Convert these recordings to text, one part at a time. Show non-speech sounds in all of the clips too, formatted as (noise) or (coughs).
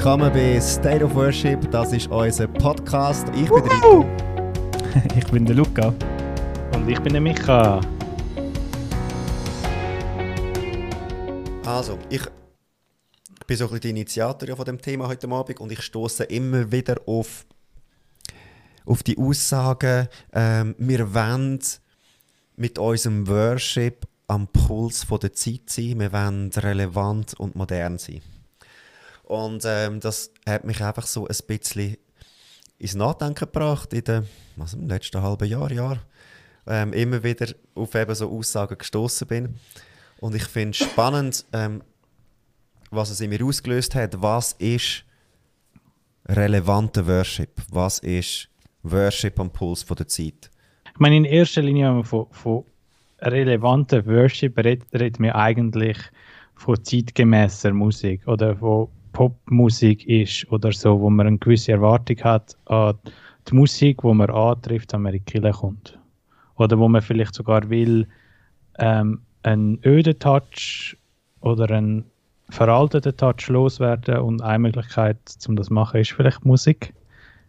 Willkommen bei State of Worship. Das ist unser Podcast. Ich bin der Rico. (laughs) ich bin der Luca. Und ich bin der Micha. Also, ich bin so ein bisschen die Initiator von dem Thema heute Abend und ich stoße immer wieder auf, auf die Aussagen, ähm, wir wollen mit unserem Worship am Puls von der Zeit sein, wir wollen relevant und modern sein. Und ähm, das hat mich einfach so ein bisschen ins Nachdenken gebracht in den, was, im letzten halben Jahr, Jahr. Ähm, immer wieder auf eben so Aussagen gestoßen bin. Und ich finde es spannend, ähm, was es in mir ausgelöst hat. Was ist relevanter Worship? Was ist Worship am Puls der Zeit? Ich meine, in erster Linie, wenn man von, von relevanter Worship redet, redet man eigentlich von zeitgemäßer Musik oder von Popmusik ist oder so, wo man eine gewisse Erwartung hat an die Musik, wo man antrifft, wenn man in die Kirche kommt. Oder wo man vielleicht sogar will, ähm, einen öden Touch oder einen veralteten Touch loswerden und eine Möglichkeit, um das zu machen, ist vielleicht Musik.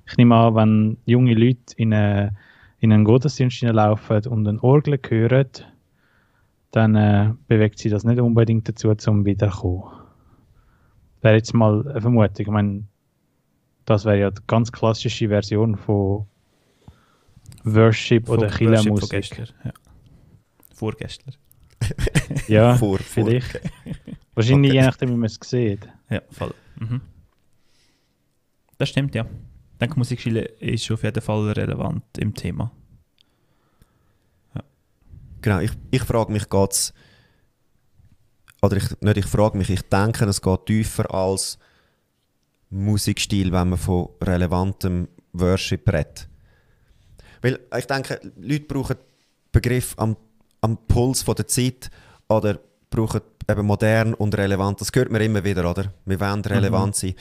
Ich nehme an, wenn junge Leute in, eine, in einen Gottesdienst laufen und eine Orgel hören, dann äh, bewegt sie das nicht unbedingt dazu, zum wiederkommen wäre jetzt mal eine Vermutung. Ich meine, das wäre ja die ganz klassische Version von Worship von oder Killer-Musik. Ja. Vorgestern. (laughs) ja, (laughs) vor, vielleicht. Vor. Wahrscheinlich okay. je nachdem, wie man es sieht. Ja, voll. Mhm. Das stimmt, ja. Ich denke, Musikschule ist auf jeden Fall relevant im Thema. Ja. Genau, ich, ich frage mich, geht es oder ich, nicht ich frage mich, ich denke, es geht tiefer als Musikstil, wenn man von relevantem Worship redet. Weil ich denke, Leute brauchen Begriff am, am Puls von der Zeit oder brauchen eben modern und relevant. Das hört man immer wieder, oder? Wir wollen relevant mhm. sein.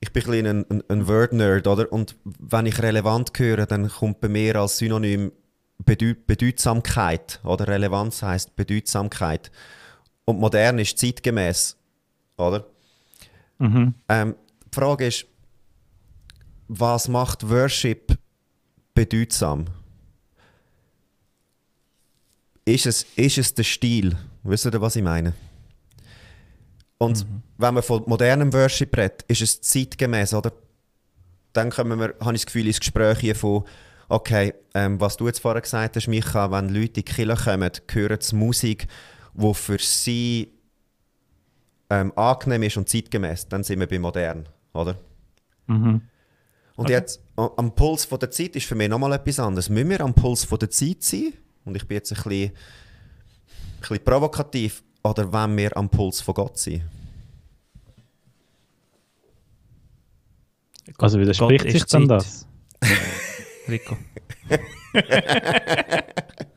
Ich bin ein, ein, ein, ein Word-Nerd, oder? Und wenn ich relevant höre, dann kommt bei mir als Synonym Bedeut Bedeutsamkeit, oder? Relevanz heißt Bedeutsamkeit und modern ist zeitgemäß, oder? Mhm. Ähm, die Frage ist, was macht Worship bedeutsam? Ist es, ist es der Stil? Wisst ihr, was ich meine? Und mhm. wenn man von modernem Worship redet, ist es zeitgemäß, oder? Dann kommen wir, habe ich das Gefühl, ins Gespräch hier von, okay, ähm, was du jetzt vorher gesagt hast, Micha, wenn Leute in die Kirche kommen, hören sie Musik, wo für sie ähm, angenehm ist und zeitgemäß, dann sind wir bei modern, oder? Mhm. Und okay. jetzt, am Puls von der Zeit ist für mich nochmal etwas anderes. Müssen wir am Puls von der Zeit sein? Und ich bin jetzt ein bisschen, ein bisschen provokativ. Oder wollen wir am Puls von Gott sein? Also widerspricht sich dann das? (laughs) Rico. (laughs) (laughs)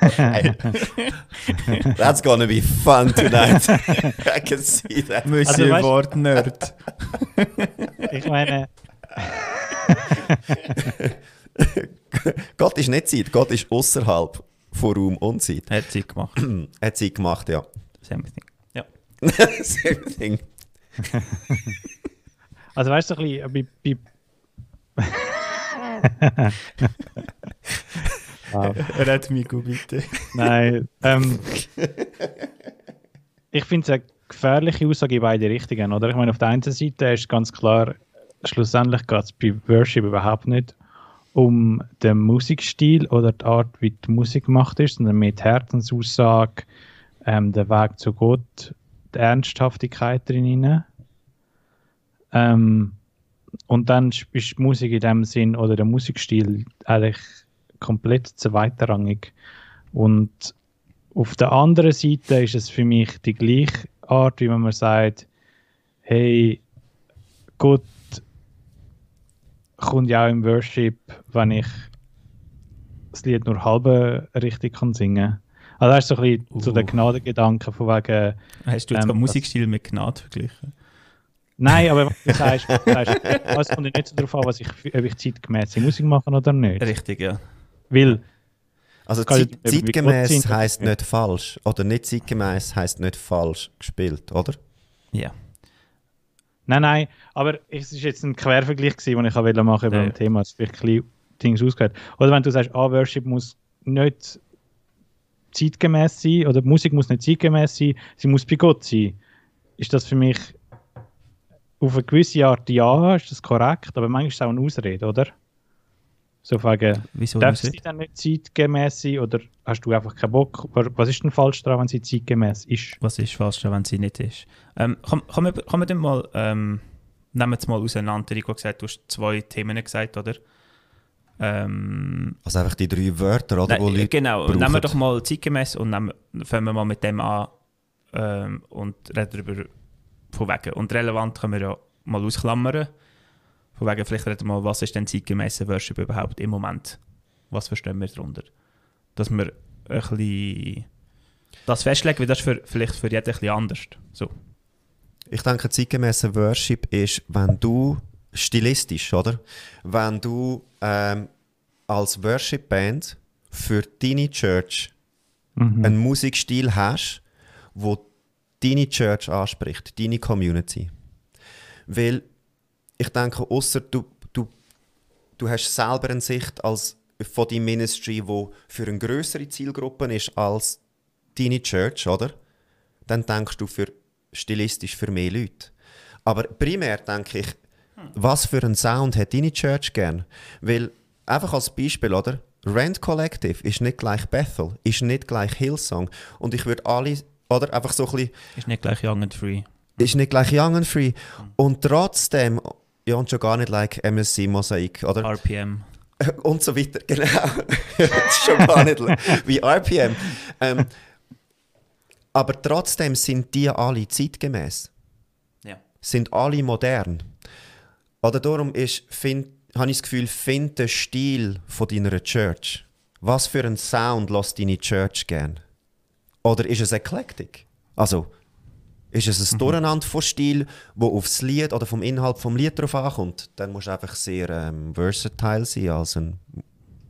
(laughs) That's gonna be fun tonight. (laughs) I can see that. Monsieur also, Wort Nerd. (laughs) ich meine. Gott ist nicht Zeit, Gott ist außerhalb von Raum und Zeit. Er hat Zeit gemacht. er (clears throat) hat Zeit gemacht, ja. Same thing. Ja. Same thing. also weißt du, ein bisschen bei, bei Wow. (laughs) Red mich, bitte. Nein. Ähm, (laughs) ich finde es eine gefährliche Aussage in beide Richtungen. Oder? Ich meine, auf der einen Seite ist ganz klar, schlussendlich geht es bei Worship überhaupt nicht um den Musikstil oder die Art, wie die Musik gemacht ist, sondern mit Herzensaussage, ähm, der Weg zu Gott, die Ernsthaftigkeit drin. Ähm, und dann ist die Musik in dem Sinn oder der Musikstil eigentlich komplett zweitrangig. Und auf der anderen Seite ist es für mich die gleiche Art, wie wenn man sagt, hey, Gott kommt ja auch im Worship, wenn ich das Lied nur halbe richtig kann singen Also das ist so ein bisschen uh. so der Gnadengedanke von wegen... Hast du jetzt ähm, Musikstil mit Gnade verglichen? Nein, aber du sagst, (laughs) sagst es kommt nicht so darauf an, was ich, ob ich zeitgemäße Musik mache oder nicht. Richtig, ja. Weil. Also Zeit, zeitgemäß heisst nicht falsch. Oder nicht zeitgemäß heisst nicht falsch gespielt, oder? Ja. Nein, nein, aber es ist jetzt ein Quervergleich gewesen, den ich auch machen wollte über Ja. ein Thema, das vielleicht ein bisschen Dings ausgehört. Oder wenn du sagst, ah, Worship muss nicht zeitgemäß sein oder die Musik muss nicht zeitgemäß sein, sie muss bei Gott sein. Ist das für mich auf eine gewisse Art ja, ist das korrekt, aber manchmal ist es auch eine Ausrede, oder? So wegen, Wieso darf sie dann nicht zeitgemäß sein oder hast du einfach keinen Bock? Was ist denn falsch daran, wenn sie zeitgemäß ist? Was ist falsch, wenn sie nicht ist? Ähm, kann, kann, man, kann man dann mal, ähm, nehmen wir es mal auseinander. Ich habe gesagt, du hast zwei Themen gesagt, oder? Ähm, Also einfach die drei Wörter, oder? nein, wo Leute genau, brauchen. nehmen wir doch mal zeitgemäß und nehmen, fangen wir mal mit dem an ähm, und reden darüber von wegen. Und relevant können wir ja mal ausklammern. Von wegen, vielleicht reden wir mal, was ist denn zeitgemäße Worship überhaupt im Moment? Was verstehen wir darunter? Dass wir ein bisschen das festlegen, weil das ist für, vielleicht für jeden ein bisschen anders. So. Ich denke, zeitgemäßer Worship ist, wenn du stilistisch, oder? Wenn du ähm, als Worship-Band für deine Church Mhm. einen Musikstil hast, wo deine Church anspricht, deine Community. Weil ich denke, außer du, du, du hast selber eine Sicht als, von deinem Ministry, wo für eine größere Zielgruppe ist als deine Church, oder? Dann denkst du für stilistisch für mehr Leute. Aber primär denke ich, was für einen Sound hat deine Church gern? Weil, einfach als Beispiel, oder? Rent Collective ist nicht gleich Bethel, ist nicht gleich Hillsong. Und ich würde alle, oder? Einfach so ein bisschen, Ist nicht gleich Young and Free. ist nicht gleich Young and Free. Und trotzdem, ja, und schon gar nicht like MSC Mosaik, oder? RPM. (laughs) und so weiter, genau. (laughs) schon gar nicht (laughs) wie RPM. Ähm, aber trotzdem sind die alle zeitgemäß, Ja. sind alle modern. Oder darum ist, find, habe ich das Gefühl, find den Stil von deiner Church. Was für einen Sound lässt deine Church gern? Oder ist es eclectic? Also, ist es ein Durcheinander von Stil, wo aufs Lied oder vom Inhalt vom Lied drauf ankommt? Dann musst du einfach sehr ähm, versatile sein als eine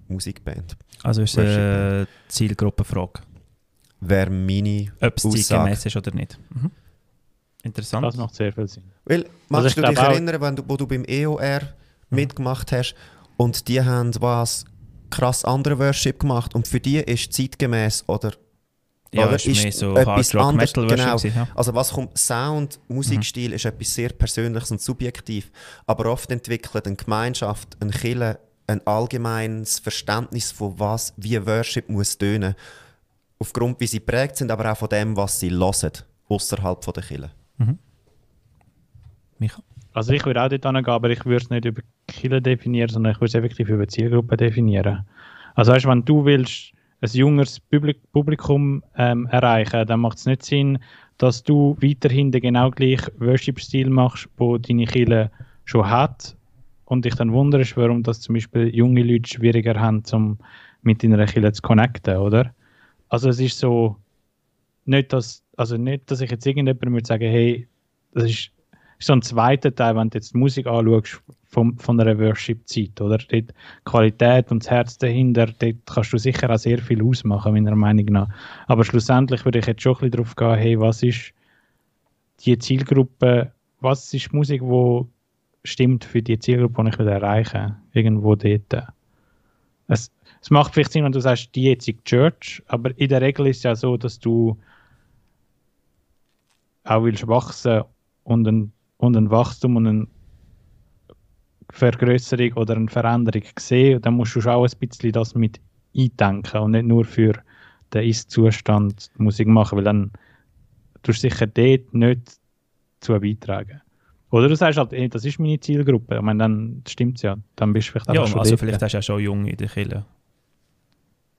Musikband. Also ist es eine Zielgruppenfrage, Wäre meine ob es zeitgemäß ist oder nicht. Mhm. Interessant. Das macht sehr viel Sinn. Weil, magst ich du dich erinnern, wenn du, wo du beim EOR mitgemacht hast und die haben was krass andere Worship gemacht und für die ist zeitgemäß oder ja, oder ist mehr so etwas Hard Rock anderes, Metal genau. Worship. Ja. Also was kommt, Sound, Musikstil ist etwas sehr Persönliches und subjektiv, aber oft entwickelt eine Gemeinschaft, ein Kille, ein allgemeines Verständnis von was, wie Worship muss tönen, aufgrund wie sie prägt sind, aber auch von dem, was sie hören, außerhalb von der Kille. Micha? Also ich würde auch dort hingehen, aber ich würde es nicht über Killer definieren, sondern ich würde es effektiv über Zielgruppe definieren. Also weißt, wenn du willst ein junges Publik Publikum ähm, erreichen, dann macht es nicht Sinn, dass du weiterhin den genau gleichen Worship-Stil machst, wo deine Kille schon hat und dich dann wunderst, warum das zum Beispiel junge Leute schwieriger haben, um mit deiner Kille zu connecten, oder? Also es ist so, nicht, dass, also nicht, dass ich jetzt irgendjemandem würde sagen, hey, das ist so ein zweiter Teil, wenn du jetzt die Musik anschaust vom, von einer Worship-Zeit, oder? Dort die Qualität und das Herz dahinter, dort kannst du sicher auch sehr viel ausmachen, meiner Meinung nach. Aber schlussendlich würde ich jetzt schon ein bisschen darauf gehen, hey, was ist die Zielgruppe, was ist Musik, die stimmt für die Zielgruppe, die ich will erreichen irgendwo dort. Es, es macht vielleicht Sinn, wenn du sagst, die jetzige Church, aber in der Regel ist es ja so, dass du auch willst wachsen und ein, und ein Wachstum und eine Vergrößerung oder eine Veränderung sehen, dann musst du schon auch ein bisschen das mit eindenken und nicht nur für den Ist-Zustand Musik machen, weil dann tust du sicher dort nicht zu beitragen. Oder du sagst halt, ey, das ist meine Zielgruppe. Ich meine, dann stimmt es ja. Dann bist du vielleicht Ja, einfach schon also dort. vielleicht hast du ja schon jung in der Kille.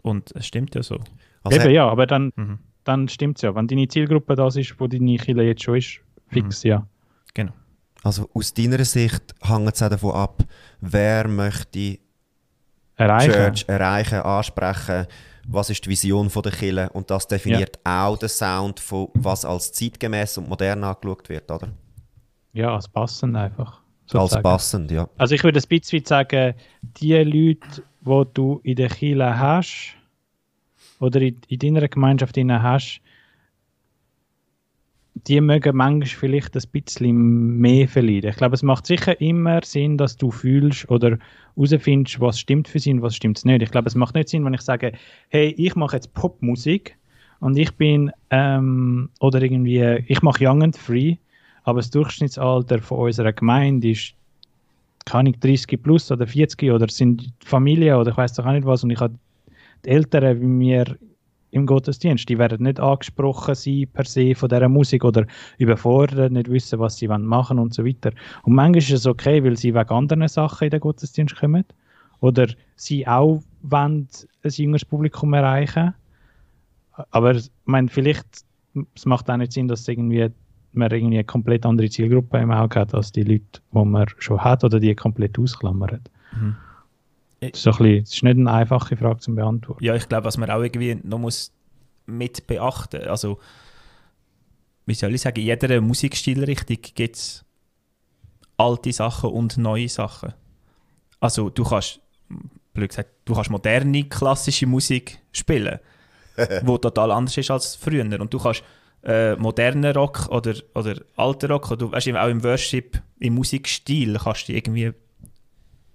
Und es stimmt ja so. Also, Eben, ja, aber dann, Mhm. dann stimmt es ja. Wenn deine Zielgruppe das ist, wo deine Kille jetzt schon ist, fix, ja. Also aus deiner Sicht hängt es auch davon ab, wer möchte Erreichen. Church erreichen, ansprechen, was ist die Vision von der Kirche und das definiert auch den Sound von was als zeitgemäß und modern angeschaut wird, oder? Ja, als passend einfach. Als sozusagen. passend, ja. Also ich würde ein bisschen sagen, die Leute, die du in der Kirche hast, oder in, in deiner Gemeinschaft hast, die mögen manchmal vielleicht ein bisschen mehr verlieren. Ich glaube, es macht sicher immer Sinn, dass du fühlst oder herausfindest, was stimmt für sie und was stimmt nicht. Ich glaube, es macht nicht Sinn, wenn ich sage, hey, ich mache jetzt Popmusik und ich bin, ähm, oder irgendwie, ich mache Young and Free, aber das Durchschnittsalter von unserer Gemeinde ist, keine Ahnung, 30 plus oder 40 oder sind Familien oder ich weiß doch auch nicht was und ich habe die Eltern wie mir im Gottesdienst, die werden nicht angesprochen sein per se von dieser Musik oder überfordert, nicht wissen, was sie machen und so weiter. Und manchmal ist es okay, weil sie wegen anderen Sachen in den Gottesdienst kommen oder sie auch wollen ein jüngeres Publikum erreichen. Aber ich meine, vielleicht es macht auch nicht Sinn, dass irgendwie man irgendwie eine komplett andere Zielgruppe im Auge hat als die Leute, die man schon hat oder die komplett ausklammert. Mhm. Das ist, ein bisschen, das ist nicht eine einfache Frage zu beantworten. Ja, ich glaube, was man auch irgendwie noch muss mit beachten also wie soll ich sagen, in jeder Musikstilrichtung gibt es alte Sachen und neue Sachen. Also du kannst, blöd gesagt, du kannst moderne, klassische Musik spielen, (laughs) wo total anders ist als früher. Und du kannst äh, modernen Rock oder, oder alten Rock, oder, weißt, auch im Worship, im Musikstil kannst du irgendwie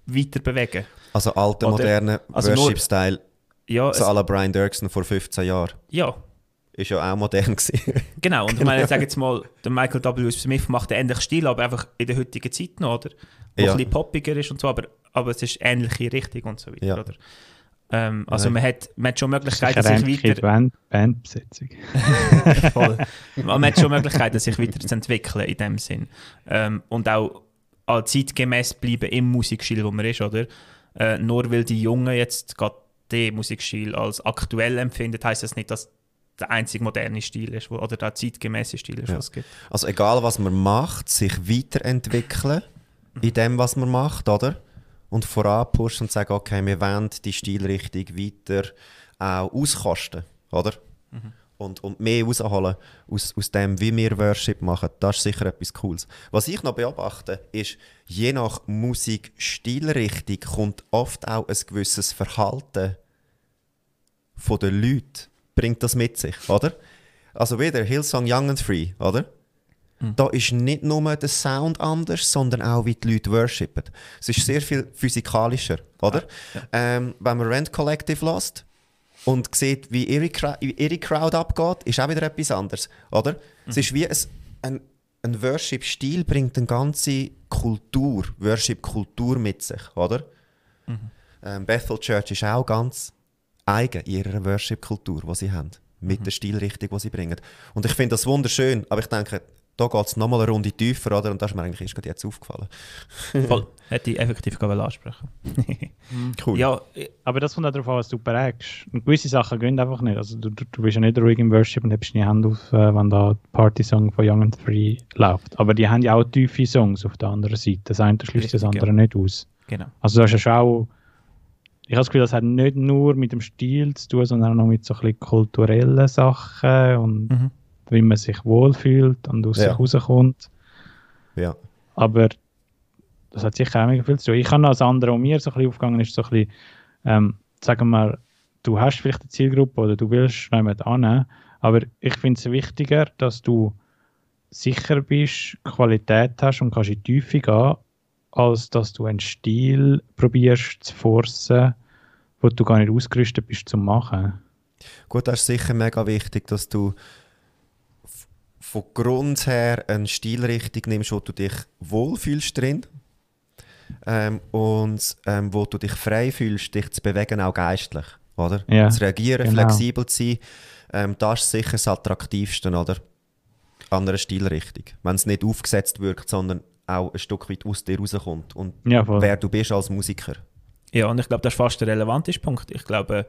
weiter bewegen. Also alter, moderner also Worship-Style, ja, so à la Brian Dirksen vor 15 Jahren. Ja. Ist ja auch modern gewesen. (laughs) genau, und ich meine, ich sage jetzt mal, der Michael W. Smith macht einen ähnlichen Stil, aber einfach in der heutigen Zeit noch, oder? Wo ja. ein bisschen poppiger ist und so, aber, aber es ist ähnliche Richtung und so weiter, ja. oder? Ähm, also man hat, man hat schon Möglichkeiten, sich weiter... Band, Bandbesetzung. (laughs) Voll. Man hat schon Möglichkeiten, sich weiterzuentwickeln in dem Sinn. Ähm, und auch zeitgemäß bleiben im Musikstil, wo man ist, oder? Äh, nur weil die Jungen jetzt gerade den Musikstil als aktuell empfinden, heißt das nicht, dass der einzige moderne Stil ist wo, oder der zeitgemäße Stil ist, ja. was es gibt. Also egal, was man macht, sich weiterentwickeln in dem, was man macht, oder? Und voranpushen und sagen, okay, wir wollen die Stilrichtung weiter auch auskosten, oder? Mhm und, und mehr rausholen aus, aus dem, wie wir Worship machen. Das ist sicher etwas Cooles. Was ich noch beobachte, ist, je nach Musikstilrichtung kommt oft auch ein gewisses Verhalten von den Leuten, bringt das mit sich, oder? Also wieder Hillsong Young and Free, oder? Mhm. Da ist nicht nur der Sound anders, sondern auch wie die Leute worshipen. Es ist sehr viel physikalischer, oder? Ja, ja. Ähm, wenn man Rent Collective lässt, und sieht, wie ihre, ihre Crowd abgeht, ist auch wieder etwas anderes, oder? Mhm. Es ist wie ein, ein, ein Worship-Stil bringt eine ganze Kultur, Worship-Kultur mit sich, oder? Mhm. Ähm, Bethel Church ist auch ganz eigen in ihrer Worship-Kultur, die sie haben, mit mhm. der Stilrichtung, die sie bringen. Und ich finde das wunderschön, aber ich denke, da geht es nochmal eine Runde tiefer, oder? Und das ist mir eigentlich erst jetzt aufgefallen. (laughs) Voll. Hätte ich effektiv ansprechen (laughs) Cool. Ja, aber das kommt auch darauf an, was du prägst. Und gewisse Sachen gehen einfach nicht. Also du, du, du bist ja nicht ruhig im Worship und hast deine Hand auf, äh, wenn da der Party-Song von Young and Free läuft. Aber die haben ja auch tiefe Songs auf der anderen Seite. Das eine schließt das andere ja. nicht aus. Genau. Also du hast ja schon auch ich habe das Gefühl, das hat nicht nur mit dem Stil zu tun, sondern auch noch mit so ein bisschen kulturellen Sachen und mhm wie man sich wohlfühlt und aus ja. sich rauskommt. Ja. Aber das hat sicher auch mega viel zu tun. Ich habe als andere, um mir so ein bisschen aufgegangen ist, so ein bisschen, ähm, sagen wir, du hast vielleicht eine Zielgruppe oder du willst jemanden annehmen, aber ich finde es wichtiger, dass du sicher bist, Qualität hast und kannst in die Tiefe gehen, als dass du einen Stil probierst zu forcen, wo du gar nicht ausgerüstet bist zu machen. Gut, das ist sicher mega wichtig, dass du von Grund her eine Stilrichtung nimmst, wo du dich wohlfühlst drin ähm, und ähm, wo du dich frei fühlst, dich zu bewegen, auch geistlich. Oder? Ja, zu reagieren, genau. flexibel zu sein, ähm, das ist sicher das Attraktivste oder? an einer Stilrichtung. Wenn es nicht aufgesetzt wirkt, sondern auch ein Stück weit aus dir rauskommt und ja, wer du bist als Musiker. Ja, und ich glaube, das ist fast der relevanteste Punkt. Ich glaube,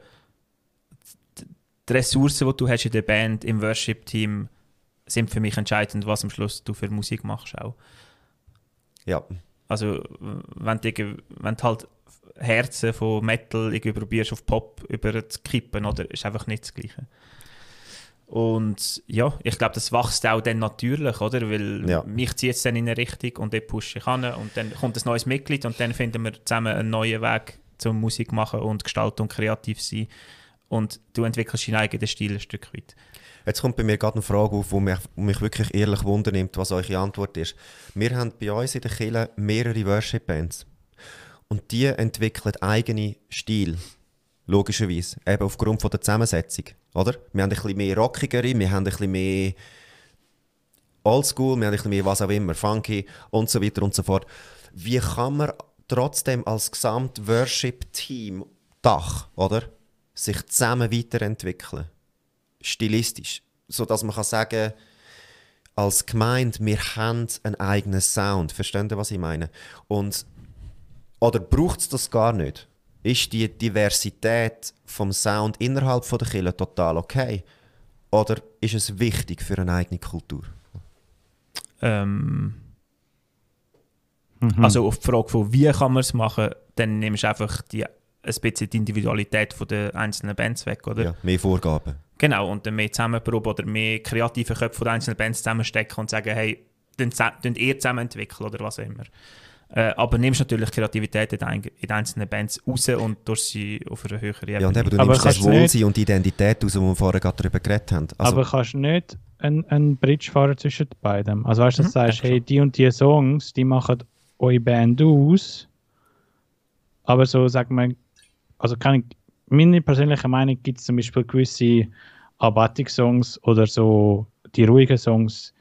die Ressourcen, die du hast in der Band, im Worship-Team, sind für mich entscheidend, was am Schluss du für Musik machst auch. Ja. Also wenn du, wenn du halt Herzen von Metal irgendwie probierst auf Pop über zu kippen, oder, ist einfach nicht das Gleiche. Und ja, ich glaube, das wächst auch dann natürlich, oder? Weil ja. mich zieht es dann in eine Richtung und dann pushe ich an und dann kommt ein neues Mitglied und dann finden wir zusammen einen neuen Weg zum Musik machen und gestalten und kreativ sein. Und du entwickelst deinen eigenen Stil ein Stück weit. Jetzt kommt bei mir gerade eine Frage auf, die mich, mich wirklich ehrlich wundernimmt, was eure Antwort ist. Wir haben bei uns in der Kirche mehrere Worship-Bands. Und die entwickeln eigene Stil. Logischerweise. Eben aufgrund von der Zusammensetzung. Oder? Wir haben ein bisschen mehr rockigere, wir haben ein bisschen mehr Oldschool, wir haben ein bisschen mehr was auch immer, funky und so weiter und so fort. Wie kann man trotzdem als Gesamt-Worship-Team, Dach, oder? Sich zusammen weiterentwickeln? Stilistisch. So dass man kann sagen als Gemeinde, wir haben einen eigenen Sound. Versteht ihr, was ich meine? Und, oder braucht es das gar nicht? Ist die Diversität vom Sound innerhalb von der Kirche total okay? Oder ist es wichtig für eine eigene Kultur? Ähm, Mhm. Also auf die Frage von wie kann man es machen, dann nimmst du einfach die, ein bisschen die Individualität von der einzelnen Bands weg, oder? Ja, mehr Vorgaben. Genau, und dann mehr Zusammenprobe oder mehr kreative Köpfe den einzelnen Bands zusammenstecken und sagen, hey, dann ihr zusammen entwickeln oder was auch immer. Äh, aber nimmst natürlich Kreativität in, ein, in den einzelnen Bands raus und durch sie auf eine höhere Ebene. Ja, und eben, du Aber nimmst das Wohlsein und die Identität aus, wo wir vorher gerade darüber geredet haben. Also, aber kannst du nicht einen, einen Bridge fahren zwischen beiden? Also weißt du, dass du Mhm, sagst, hey, die und die Songs, die machen eure Band aus. Aber so, sag mal, also ich, meine persönliche Meinung gibt es zum Beispiel gewisse Abatik-Songs oder so die ruhigen Songs,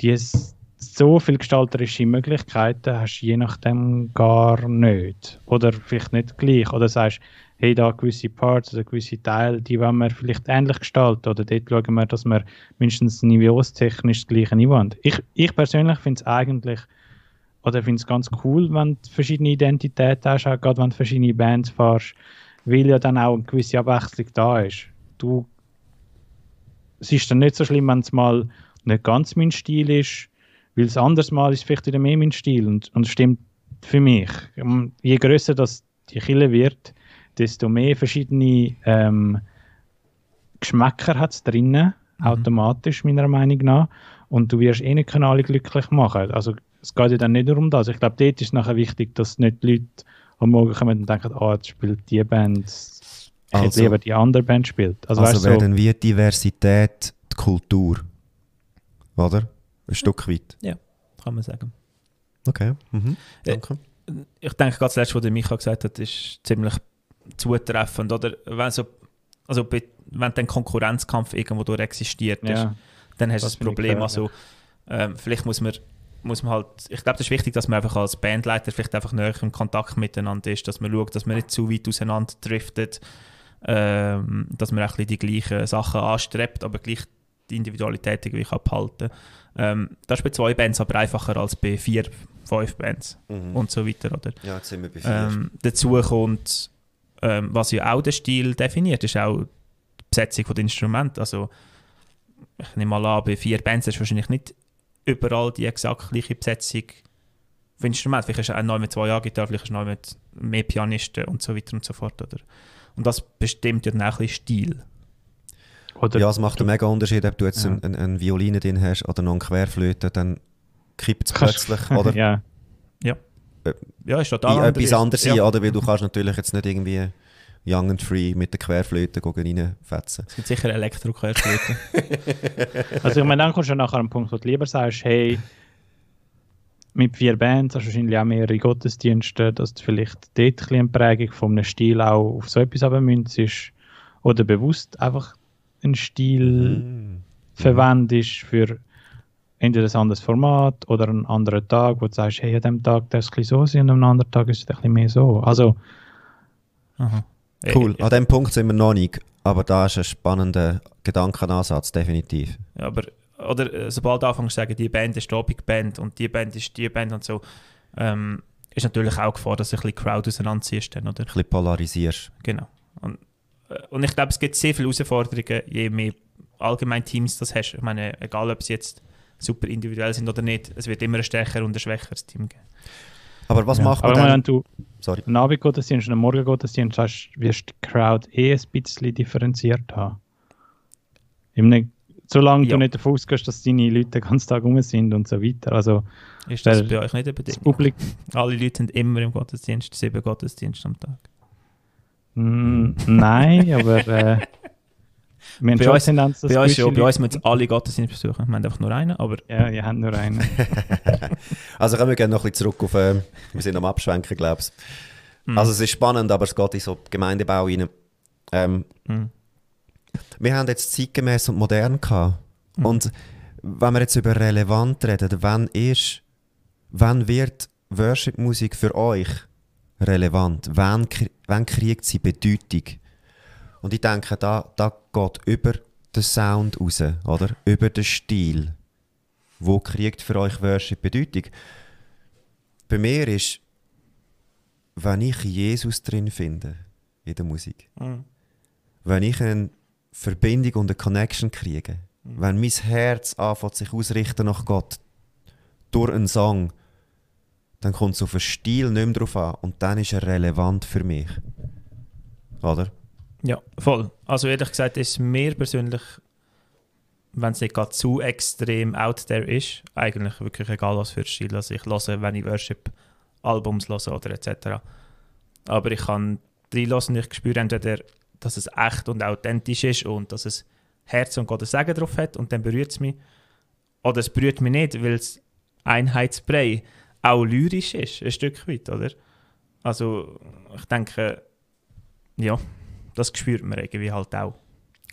die es so viele gestalterische Möglichkeiten hast, je nachdem gar nicht. Oder vielleicht nicht gleich. Oder sagst, hey, da gewisse Parts oder gewisse Teile, die wollen wir vielleicht ähnlich gestalten. Oder dort schauen wir, dass wir mindestens niveaustechnisch das gleiche Niveau haben. Ich, ich persönlich finde es eigentlich, oder finde es ganz cool, wenn du verschiedene Identitäten hast, auch gerade wenn du verschiedene Bands fährst, weil ja dann auch eine gewisse Abwechslung da ist. Du, es ist dann nicht so schlimm, wenn es mal nicht ganz mein Stil ist, weil es anders mal ist vielleicht wieder mehr mein Stil und, und stimmt für mich. Je größer das die Kille wird, desto mehr verschiedene ähm, Geschmäcker hat es drinnen, automatisch meiner Meinung nach. Und du wirst eh nicht alle glücklich machen. Also es geht ja dann nicht nur um das. Ich glaube, dort ist nachher wichtig, dass nicht die Leute am Morgen kommen und denken, ah, jetzt spielt die Band, ich hätte Also- lieber die andere Band spielt. Also, also wäre so, wie Diversität die Kultur. Oder? Ein Stück weit. Kann man sagen. Okay. Mhm. Äh, Danke. Ich denke, gerade das letzte, was der Micha gesagt hat, ist ziemlich zutreffend. Oder? Wenn, so, also, bei- wenn dann Konkurrenzkampf irgendwo durch existiert, ist, ja, dann hast du Das Problem. Also, ähm, vielleicht muss man, muss man halt, ich glaube, das ist wichtig, dass man einfach als Bandleiter vielleicht einfach näher im Kontakt miteinander ist, dass man schaut, dass man nicht zu weit auseinander driftet, ähm, dass man auch ein bisschen die gleichen Sachen anstrebt, aber gleich die Individualität irgendwie kann behalten ähm, Das ist bei zwei Bands aber einfacher als bei vier, fünf Bands Mhm. und so weiter, oder? ja, jetzt sind wir bei vier. Ähm, dazu kommt, ähm, was ja auch den Stil definiert, ist auch die Besetzung der Instrumente. Also, ich nehme mal an, bei vier Bands ist wahrscheinlich nicht überall die exakt gleiche Besetzung von Instrumenten. Vielleicht ist auch neu mit zwei A-Gitarre, vielleicht ist neu mit mehr Pianisten und so weiter und so fort. Oder? Und das bestimmt ja dann auch ein bisschen Stil. oder ja, es macht einen mega Unterschied, ob du jetzt Ja. eine ein, ein Violine drin hast oder noch eine Querflöte, dann kippt es plötzlich. Oder (laughs) ja, Ja, ist total in etwas anderes sein, Ja. oder? Weil du kannst natürlich jetzt nicht irgendwie Young and Free mit der Querflöte reinfetzen. Es gibt sicher Elektroquerflöten. (laughs) Also ich meine, dann kommst du nachher an einen Punkt, wo du lieber sagst, hey, mit vier Bands hast du wahrscheinlich auch mehrere Gottesdienste, dass du vielleicht dort ein bisschen eine Prägung von einem Stil auch auf so etwas abmünzt ist oder bewusst einfach einen Stil Mhm. verwendest für entweder ein anderes Format oder einen anderen Tag, wo du sagst, hey, an dem Tag darf es ein bisschen so sein und am anderen Tag ist es ein bisschen mehr so. Also, Aha. Cool, an dem Punkt sind wir noch nicht, aber da ist ein spannender Gedankenansatz, definitiv. Ja, aber oder äh, sobald du anfängst zu sagen, die Band ist die Band und die Band ist die Band und so, ähm, ist natürlich auch Gefahr, dass du ein bisschen Crowd auseinanderziehst dann, oder? Ein bisschen polarisierst. Genau. Und, äh, und ich glaube, es gibt sehr viele Herausforderungen, je mehr allgemein Teams das hast. Ich meine, egal ob sie jetzt super individuell sind oder nicht, es wird immer ein stärker und ein schwächeres Team geben. Aber was ja. macht aber man wenn dann? du Sorry. einen Abendgottesdienst und einen Morgengottesdienst hast, wirst du die Crowd eh ein bisschen differenziert haben. Im solange Ja. du nicht davon ausgehst, dass deine Leute den ganzen Tag rum sind und so weiter. Also Ist das bei euch nicht eine das Bedingung? Publikum, (laughs) Alle Leute sind immer im Gottesdienst, sieben Gottesdienste am Tag. Mm, nein, aber äh, (laughs) Wir haben Bei schon uns- Tendenz, dass Bei uns, ja, bei uns müssen alle Gottesdienst besuchen. Wir haben einfach nur einen, aber Ja, ihr habt nur einen. (laughs) Also kommen wir gerne noch ein bisschen zurück auf, äh, wir sind am Abschwenken, glaube ich. Mhm. Also es ist spannend, aber es geht in so Gemeindebau rein. Ähm, Mhm. wir haben jetzt zeitgemäß und modern gehabt. Mhm. Und wenn wir jetzt über relevant reden, wann ist, wann wird Worship-Musik für euch relevant? Wann, wann kriegt sie Bedeutung? Und ich denke, da, da geht über den Sound raus, oder? Über den Stil. Wo kriegt für euch Worship Bedeutung? Bei mir ist, wenn ich Jesus drin finde, in der Musik Mhm. wenn ich eine Verbindung und eine Connection kriege, wenn mein Herz anfängt sich ausrichten nach Gott durch einen Song, dann kommt es auf den Stil nicht mehr drauf an und dann ist er relevant für mich. Oder? Ja, voll. Also ehrlich gesagt ist mir persönlich, wenn es nicht gerade zu extrem out there ist, eigentlich wirklich egal, was für Stil also ich höre, wenn ich Worship-Albums höre oder etc. Aber ich kann reinlassen und ich spüre entweder, dass es echt und authentisch ist und dass es Herz und Gottes Segen drauf hat und dann berührt es mich. Oder es berührt mich nicht, weil es Einheitsbrei auch lyrisch ist, ein Stück weit, oder? Also ich denke, ja, das spürt man irgendwie halt auch.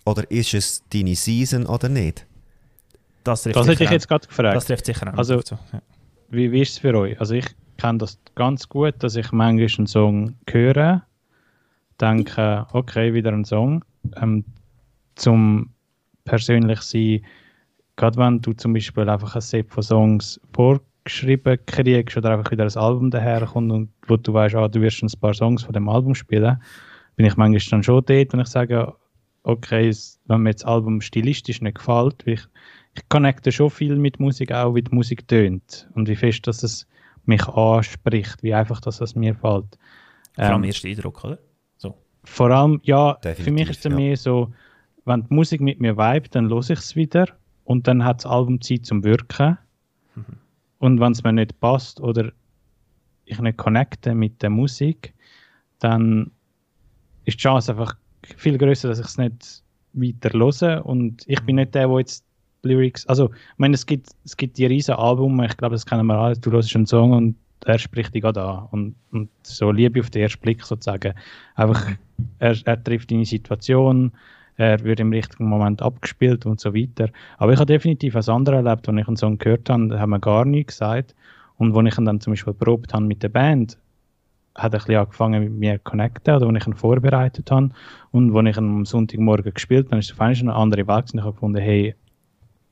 Oder ist es deine Season oder nicht? Das trifft Das hätte sicher ich jetzt gerade gefragt. Das trifft sicher auch. Also- so. Ja. Wie, wie ist es für euch? Also ich kenne das ganz gut, dass ich manchmal einen Song höre, denke, okay, wieder ein Song. Ähm, zum persönlich sein, gerade wenn du zum Beispiel einfach ein Set von Songs vorgeschrieben kriegst oder einfach wieder ein Album daherkommt und wo du weißt, ah, du wirst ein paar Songs von dem Album spielen, bin ich manchmal dann schon dort, wenn ich sage, okay, wenn mir das Album stilistisch nicht gefällt, ich, ich connecte schon viel mit Musik, auch wie die Musik tönt und wie fest, dass es mich anspricht, wie einfach, dass es mir fällt. Vor allem Ähm, erster Eindruck, oder? So. vor allem, ja, für Definitiv, mich ist es ja. mehr so, wenn die Musik mit mir vibet, dann höre ich es wieder und dann hat das Album Zeit zum Wirken. Und wenn es mir nicht passt oder ich nicht connecte mit der Musik, dann ist die Chance einfach viel größer, dass ich es nicht weiter höre. Und ich bin nicht der, der jetzt Lyrics. Also, ich meine, es gibt, es gibt die riesen Alben, ich glaube, das kennen wir alle. Du hörst einen Song und er spricht dich gerade an. Und, und so Liebe auf den ersten Blick sozusagen. Einfach, er, er trifft deine Situation, er wird im richtigen Moment abgespielt und so weiter. Aber ich habe definitiv was anderes erlebt, als ich einen Song gehört habe, haben wir gar nichts gesagt. Und als ich ihn dann zum Beispiel probt habe mit der Band, hat ein bisschen angefangen mit mir zu connecten, oder als ich ihn vorbereitet habe. Und als ich ihn am Sonntagmorgen gespielt habe, dann ist es auf einmal eine andere Welt. gewesen. Ich habe gefunden, hey,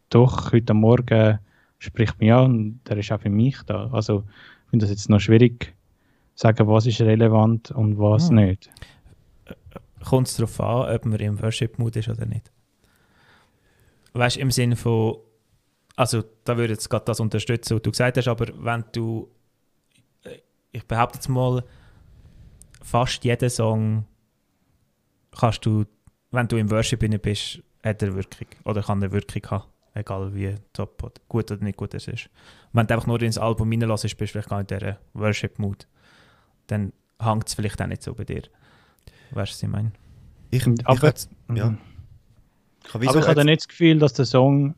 doch, heute Morgen spricht mich an und der ist auch für mich da. Also ich finde das jetzt noch schwierig zu sagen, was ist relevant und was Hm. nicht. Kommt es darauf an, ob man im Worship-Mood ist oder nicht. Weißt du, im Sinne von, also da würde jetzt gerade das unterstützen, was du gesagt hast, aber wenn du, äh, ich behaupte jetzt mal, fast jeden Song kannst du, wenn du im Worship drin bist, hat er Wirkung oder kann er Wirkung haben, egal wie top oder gut oder nicht gut es ist. Wenn du einfach nur ins Album reinlässt, bist du vielleicht gar nicht in dieser Worship-Mood, dann hängt es vielleicht auch nicht so bei dir. Weißt du, was ich meine? Ich, ich Aber- würd- ja. Mhm. Ich Aber so ich habe dann nicht das Gefühl, dass der Song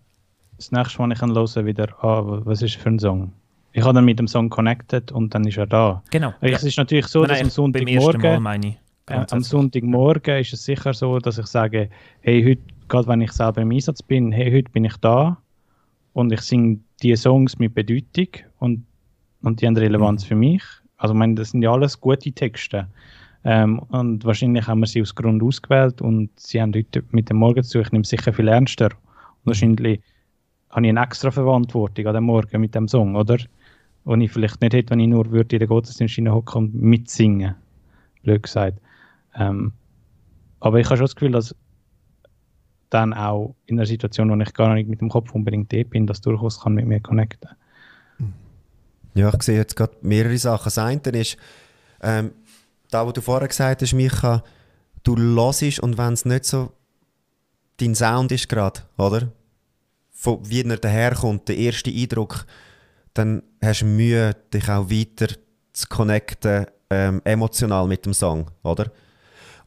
das nächste Mal, ich ihn höre, wieder, ah, was ist für ein Song? Ich habe dann mit dem Song connected und dann ist er da. Genau. Es ist natürlich so, dass am nein, Mal Sonntagmorgen, ich. äh, am. Sonntagmorgen ist es sicher so, dass ich sage, hey, heute, gerade wenn ich selber im Einsatz bin, hey, heute bin ich da und ich singe die Songs mit Bedeutung und, und die haben Relevanz Mhm. für mich. Also ich meine, das sind ja alles gute Texte. Ähm, und wahrscheinlich haben wir sie aus Grund ausgewählt und sie haben heute mit dem Morgen zu. Ich nehme sicher viel ernster. Und wahrscheinlich habe ich eine extra Verantwortung an dem Morgen mit dem Song, oder? Und ich vielleicht nicht hätte, wenn ich nur würde in den Gottesdienst hocken und mitsingen. Blöd gesagt. Ähm, aber ich habe schon das Gefühl, dass dann auch in einer Situation, wo ich gar nicht mit dem Kopf unbedingt dort bin, das durchaus kann mit mir connecten. Ja, ich sehe jetzt gerade mehrere Sachen. Das eine ist, ähm, da, wo du vorher gesagt hast, Micha, du hörst und wenn es nicht so dein Sound ist gerade, oder? Von wie er daherkommt, der erste Eindruck, dann hast du Mühe, dich auch weiter zu connecten, ähm, emotional mit dem Song, oder?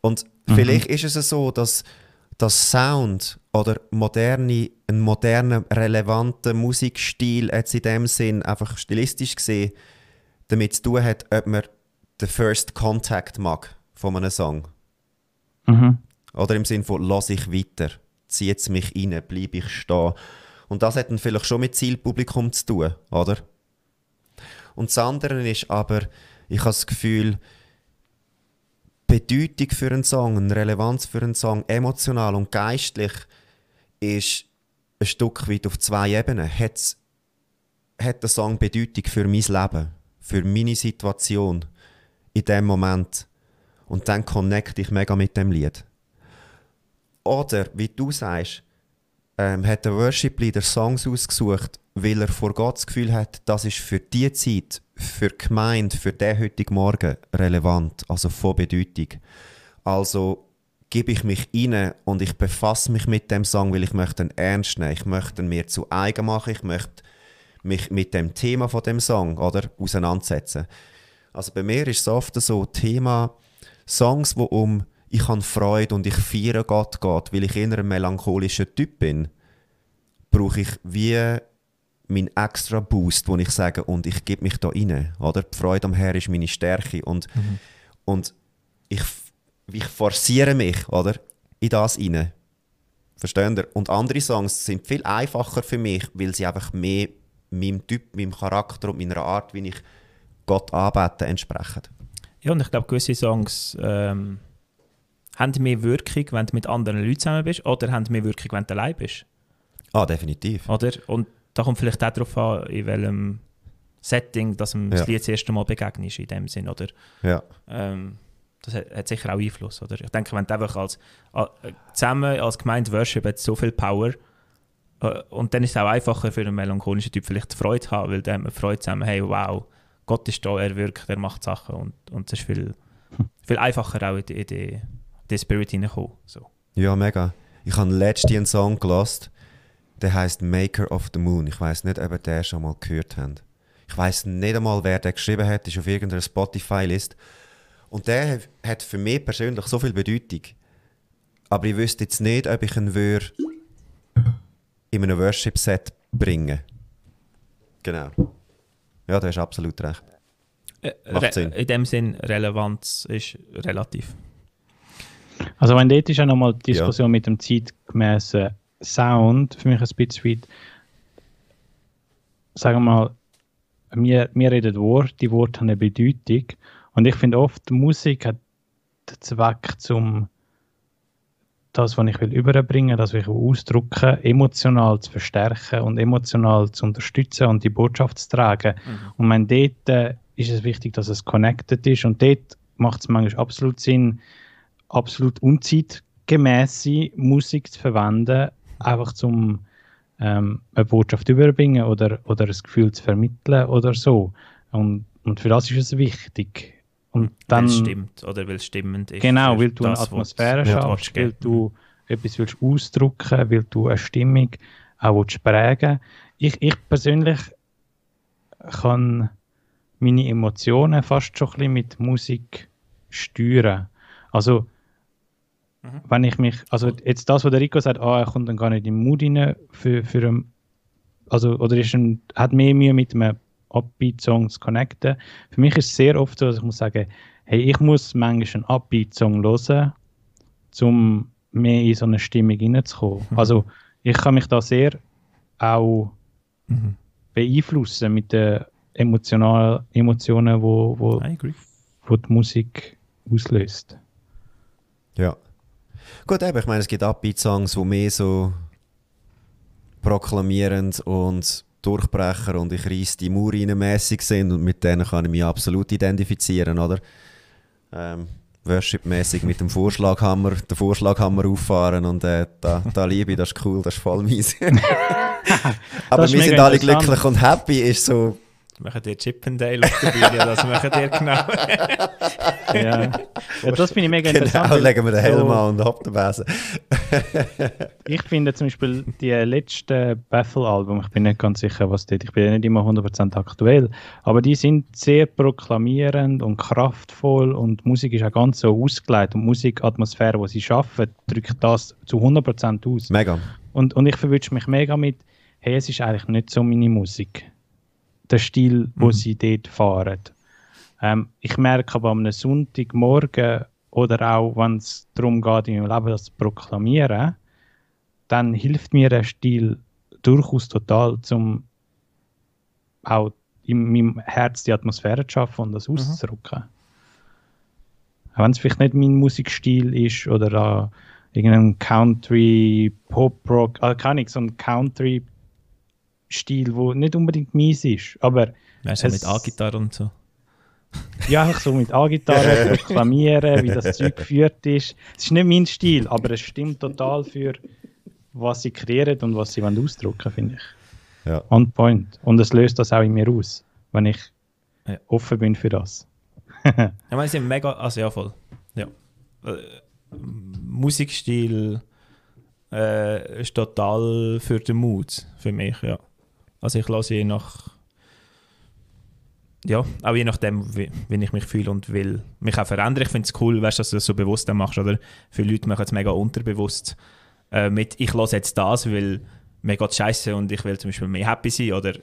Und vielleicht ist es so, dass, dass Sound oder moderne, ein moderner, relevanter Musikstil jetzt in dem Sinn einfach stilistisch gesehen damit zu tun hat, ob man den First Contact mag von einem Song. Mhm. Oder im Sinne von, lass ich weiter, zieht es mich rein, bleibe ich stehen. Und das hat dann vielleicht schon mit Zielpublikum zu tun, oder? Und das andere ist aber, ich habe das Gefühl, Bedeutung für einen Song, Relevanz für einen Song, emotional und geistlich, ist ein Stück weit auf zwei Ebenen. Hat's, hat der Song Bedeutung für mein Leben, für meine Situation in dem Moment? Und dann connecte ich mega mit dem Lied. Oder, wie du sagst, ähm, hat der Worship Leader Songs ausgesucht, weil er vor Gott das Gefühl hat, das ist für die Zeit, für die Gemeinde, für den heutigen Morgen relevant, also von Bedeutung. Also gebe ich mich rein und ich befasse mich mit dem Song, weil ich möchte ihn ernst nehmen, ich möchte ihn mir zu eigen machen, ich möchte mich mit dem Thema von dem Song oder, auseinandersetzen. Also bei mir ist es oft so, Thema Songs, wo um ich habe Freude und ich feiere Gott geht, weil ich eher ein melancholischer Typ bin, brauche ich wie mein extra Boost, wo ich sage, und ich gebe mich da rein. Oder? Die Freude am Herrn ist meine Stärke. Und, Mhm. und ich, ich forciere mich oder? in das rein. Versteht ihr? Und andere Songs sind viel einfacher für mich, weil sie einfach mehr meinem Typ, meinem Charakter und meiner Art, wie ich Gott anbete, entsprechen. Ja, und ich glaube, gewisse Songs ähm, haben mehr Wirkung, wenn du mit anderen Leuten zusammen bist, oder haben mehr Wirkung, wenn du allein bist. Ah, definitiv. Oder? Und da kommt vielleicht auch darauf an, in welchem Setting dass du Ja. das Lied das erste Mal begegnest, in dem Sinn. Oder? Ja. Ähm, das hat, hat sicher auch Einfluss. Oder? Ich denke, wenn du einfach als, a- äh, zusammen als Gemeinde Worship hat so viel Power äh, und dann ist es auch einfacher für einen melancholischen Typ vielleicht Freude zu haben, weil dann hat man Freude zusammen, hey, wow, Gott ist da, er wirkt, er macht Sachen und, und es ist viel, (laughs) viel einfacher auch in die, in die, in den Spirit hineinkommen. So. Ja, mega. Ich habe letztens einen Song gelost, der heißt Maker of the Moon. Ich weiß nicht, ob ihr den schon mal gehört habt. Ich weiß nicht einmal, wer den geschrieben hat, ist auf irgendeiner Spotify-List. Und der hat für mich persönlich so viel Bedeutung. Aber ich wüsste jetzt nicht, ob ich ihn würde in einem Worship-Set bringen Genau. Ja, du hast absolut recht. Äh, Macht Sinn. In dem Sinn, Relevanz ist relativ. Also wenn dort ist ja nochmal die Diskussion mit dem zeitgemäßen Sound für mich ein bisschen weit, sagen wir mal, wir, wir reden Wort, die Worte haben eine Bedeutung. Und ich finde oft, Musik hat den Zweck zum das, was ich will überbringen, das, was ich ausdrücken, emotional zu verstärken und emotional zu unterstützen und die Botschaft zu tragen. Und wenn dort äh, ist es wichtig, dass es connected ist. Und dort macht es manchmal absolut Sinn, absolut unzeitgemäße Musik zu verwenden, einfach zum ähm, eine Botschaft überbringen oder, oder ein Gefühl zu vermitteln oder so. Und, und für das ist es wichtig. Und Weil dann, es stimmt oder weil es stimmend ist. genau, weil du eine Atmosphäre schaffst, weil du etwas willst ausdrücken, weil du eine Stimmung auch willst prägen ich, ich persönlich kann meine Emotionen fast schon ein bisschen mit Musik steuern. Also, Mhm. wenn ich mich, also jetzt das, was der Rico sagt, ah, er kommt dann gar nicht in den Mood rein für, für ein, also, oder ist ein, hat mehr Mühe mit einem Upbeat-Song zu connecten. Für mich ist es sehr oft so, dass ich muss sagen, hey, ich muss manchmal einen Upbeat-Song hören, um mehr in so eine Stimmung reinzukommen. Mhm. Also, ich kann mich da sehr auch Mhm. beeinflussen mit den emotionalen Emotionen, wo, wo, wo die Musik auslöst. Ja. Gut, eben, ich meine, es gibt Upbeat-Songs, die mehr so proklamierend und Durchbrecher und ich reiss die Mauer mässig sind und mit denen kann ich mich absolut identifizieren, oder? Ähm, Worship-mäßig mit dem Vorschlaghammer, den Vorschlaghammer auffahren und äh, da, da liebe ich, das ist cool, das ist voll mies. (laughs) Aber wir sind alle glücklich und happy, ist so machen die Chippendale auf der Bühne, das machen die genau. (laughs) Ja. ja, das finde ich mega interessant. Genau, legen wir den Helm so- an und ab den Besen. (laughs) Ich finde zum Beispiel die letzten Battle-Album, ich bin nicht ganz sicher, was dort, ich bin ja nicht immer 100% aktuell, aber die sind sehr proklamierend und kraftvoll und die Musik ist auch ganz so ausgelegt und die Musikatmosphäre, die sie schaffen, drückt das zu 100% aus. Mega. Und, und ich verwünsche mich mega mit, hey, es ist eigentlich nicht so meine Musik. Der Stil, wo Mhm. sie dort fahren. Ähm, ich merke aber am Sonntagmorgen oder auch, wenn es darum geht, in meinem Leben das zu proklamieren, dann hilft mir der Stil durchaus total, um auch in meinem Herz die Atmosphäre zu schaffen und das auszudrücken. Auch wenn es vielleicht nicht mein Musikstil ist oder äh, irgendein Country, Pop-Rock, äh, keine Ahnung, so ein Country-Stil, wo nicht unbedingt meins ist, aber Weißt du, Es- mit A-Gitarre und so. ja, einfach so mit A-Gitarre (laughs) proklamieren, wie das Zeug geführt ist. Es ist nicht mein Stil, aber es stimmt total für was sie kreieren und was sie wollen ausdrücken, finde ich. Ja. On point. Und es löst das auch in mir aus, wenn ich Ja. offen bin für das. Ich meine, sie sind mega, also ja voll. Ja. Äh, Musikstil äh, ist total für den Mut, für mich, ja. Also ich lasse je nach, ja, auch je nachdem, wie, wie ich mich fühle und will mich auch verändern. Ich finde es cool, weißt, dass du das so bewusst dann machst, oder? Viele Leute machen es mega unterbewusst äh, mit, ich lasse jetzt das, weil mir geht scheiße und ich will zum Beispiel mehr happy sein oder,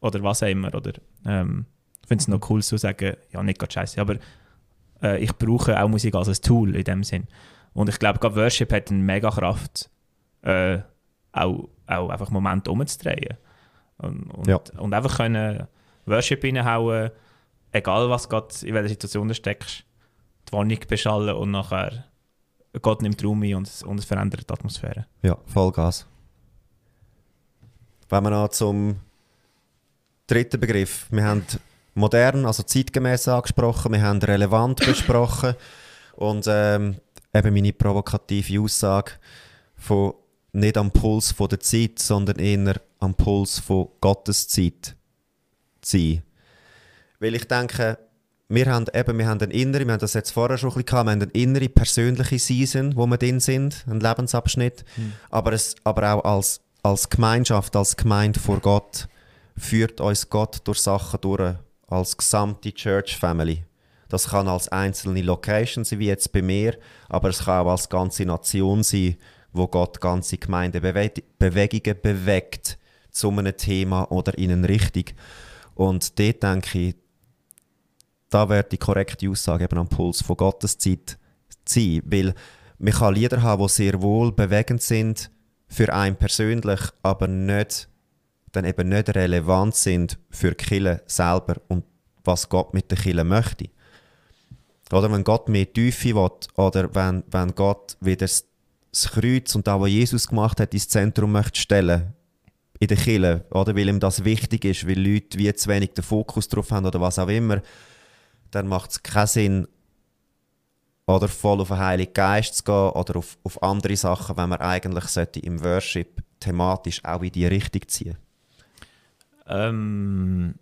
oder was auch immer, oder? Ähm, ich finde es noch cool zu sagen, ja, nicht gerade scheiße, aber äh, ich brauche auch Musik als ein Tool in dem Sinn. Und ich glaube, gerade Worship hat eine mega Kraft, äh, auch, auch einfach Momente umzudrehen. Und, und, Ja. und einfach können Worship reinhauen, egal was gerade in welcher Situation du steckst, die Wohnung beschallen und nachher Gott nimmt Raum ein und, es- und es verändert die Atmosphäre. Ja, Vollgas. Wenn wir noch zum dritten Begriff. Wir haben modern, also zeitgemäß angesprochen, wir haben relevant (coughs) besprochen und ähm, eben meine provokative Aussage von nicht am Puls von der Zeit, sondern eher am Puls von Gottes Zeit zu sein. Weil ich denke, wir haben eben, wir haben eine innere, wir haben das jetzt vorher schon ein bisschen gehabt, wir haben eine innere persönliche Season, wo wir drin sind, ein Lebensabschnitt, aber, es, aber auch als, als Gemeinschaft, als Gemeinde vor Gott führt uns Gott durch Sachen durch, als gesamte Church Family. Das kann als einzelne Location sein, wie jetzt bei mir, aber es kann auch als ganze Nation sein, wo Gott ganze Gemeinde Bewe Bewegungen bewegt zu einem Thema oder in eine Richtung. Und dort denke ich, da wäre die korrekte Aussage eben am Puls von Gottes Zeit sein. Weil man kann Lieder haben, die sehr wohl bewegend sind für einen persönlich, aber nicht, dann eben nicht relevant sind für die Kirche selber und was Gott mit der Kirche möchte. Oder wenn Gott mehr Tiefe will, oder wenn, wenn Gott wieder das Kreuz und das, was Jesus gemacht hat, ins Zentrum möchte stellen in der Kirche, oder weil ihm das wichtig ist, weil Leute wie zu wenig den Fokus drauf haben oder was auch immer, dann macht es keinen Sinn, oder voll auf den Heiligen Geist zu gehen oder auf, auf andere Sachen, wenn man eigentlich sollte im Worship thematisch auch in die Richtung ziehen. Ähm,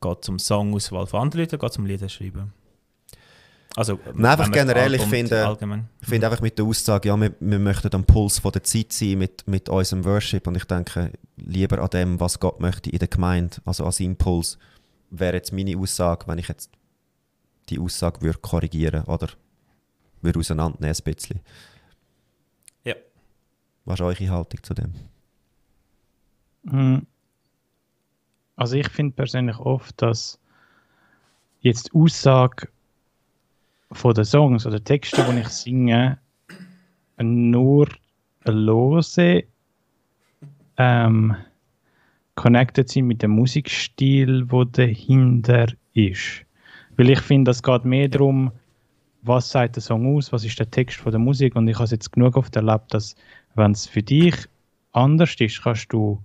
geht es um Songauswahl von anderen Leuten geht es um Lieder schreiben? Also, Nein, einfach generell, ich finde- allgemein. Ich finde einfach mit der Aussage, ja, wir, wir möchten am Puls von der Zeit sein mit, mit unserem Worship und ich denke lieber an dem, was Gott möchte in der Gemeinde, also an seinem Puls, wäre jetzt meine Aussage, wenn ich jetzt die Aussage würde korrigieren oder würde auseinandernehmen ein bisschen. Ja. Was ist eure Haltung zu dem? Mm. Also ich finde persönlich oft, dass jetzt die Aussage von den Songs oder Texten, die ich singe, nur lose ähm, connected sind mit dem Musikstil, wo dahinter ist. Weil ich finde, es geht mehr darum, was sagt der Song aus, was ist der Text von der Musik und ich habe es jetzt genug oft erlebt, dass wenn es für dich anders ist, kannst du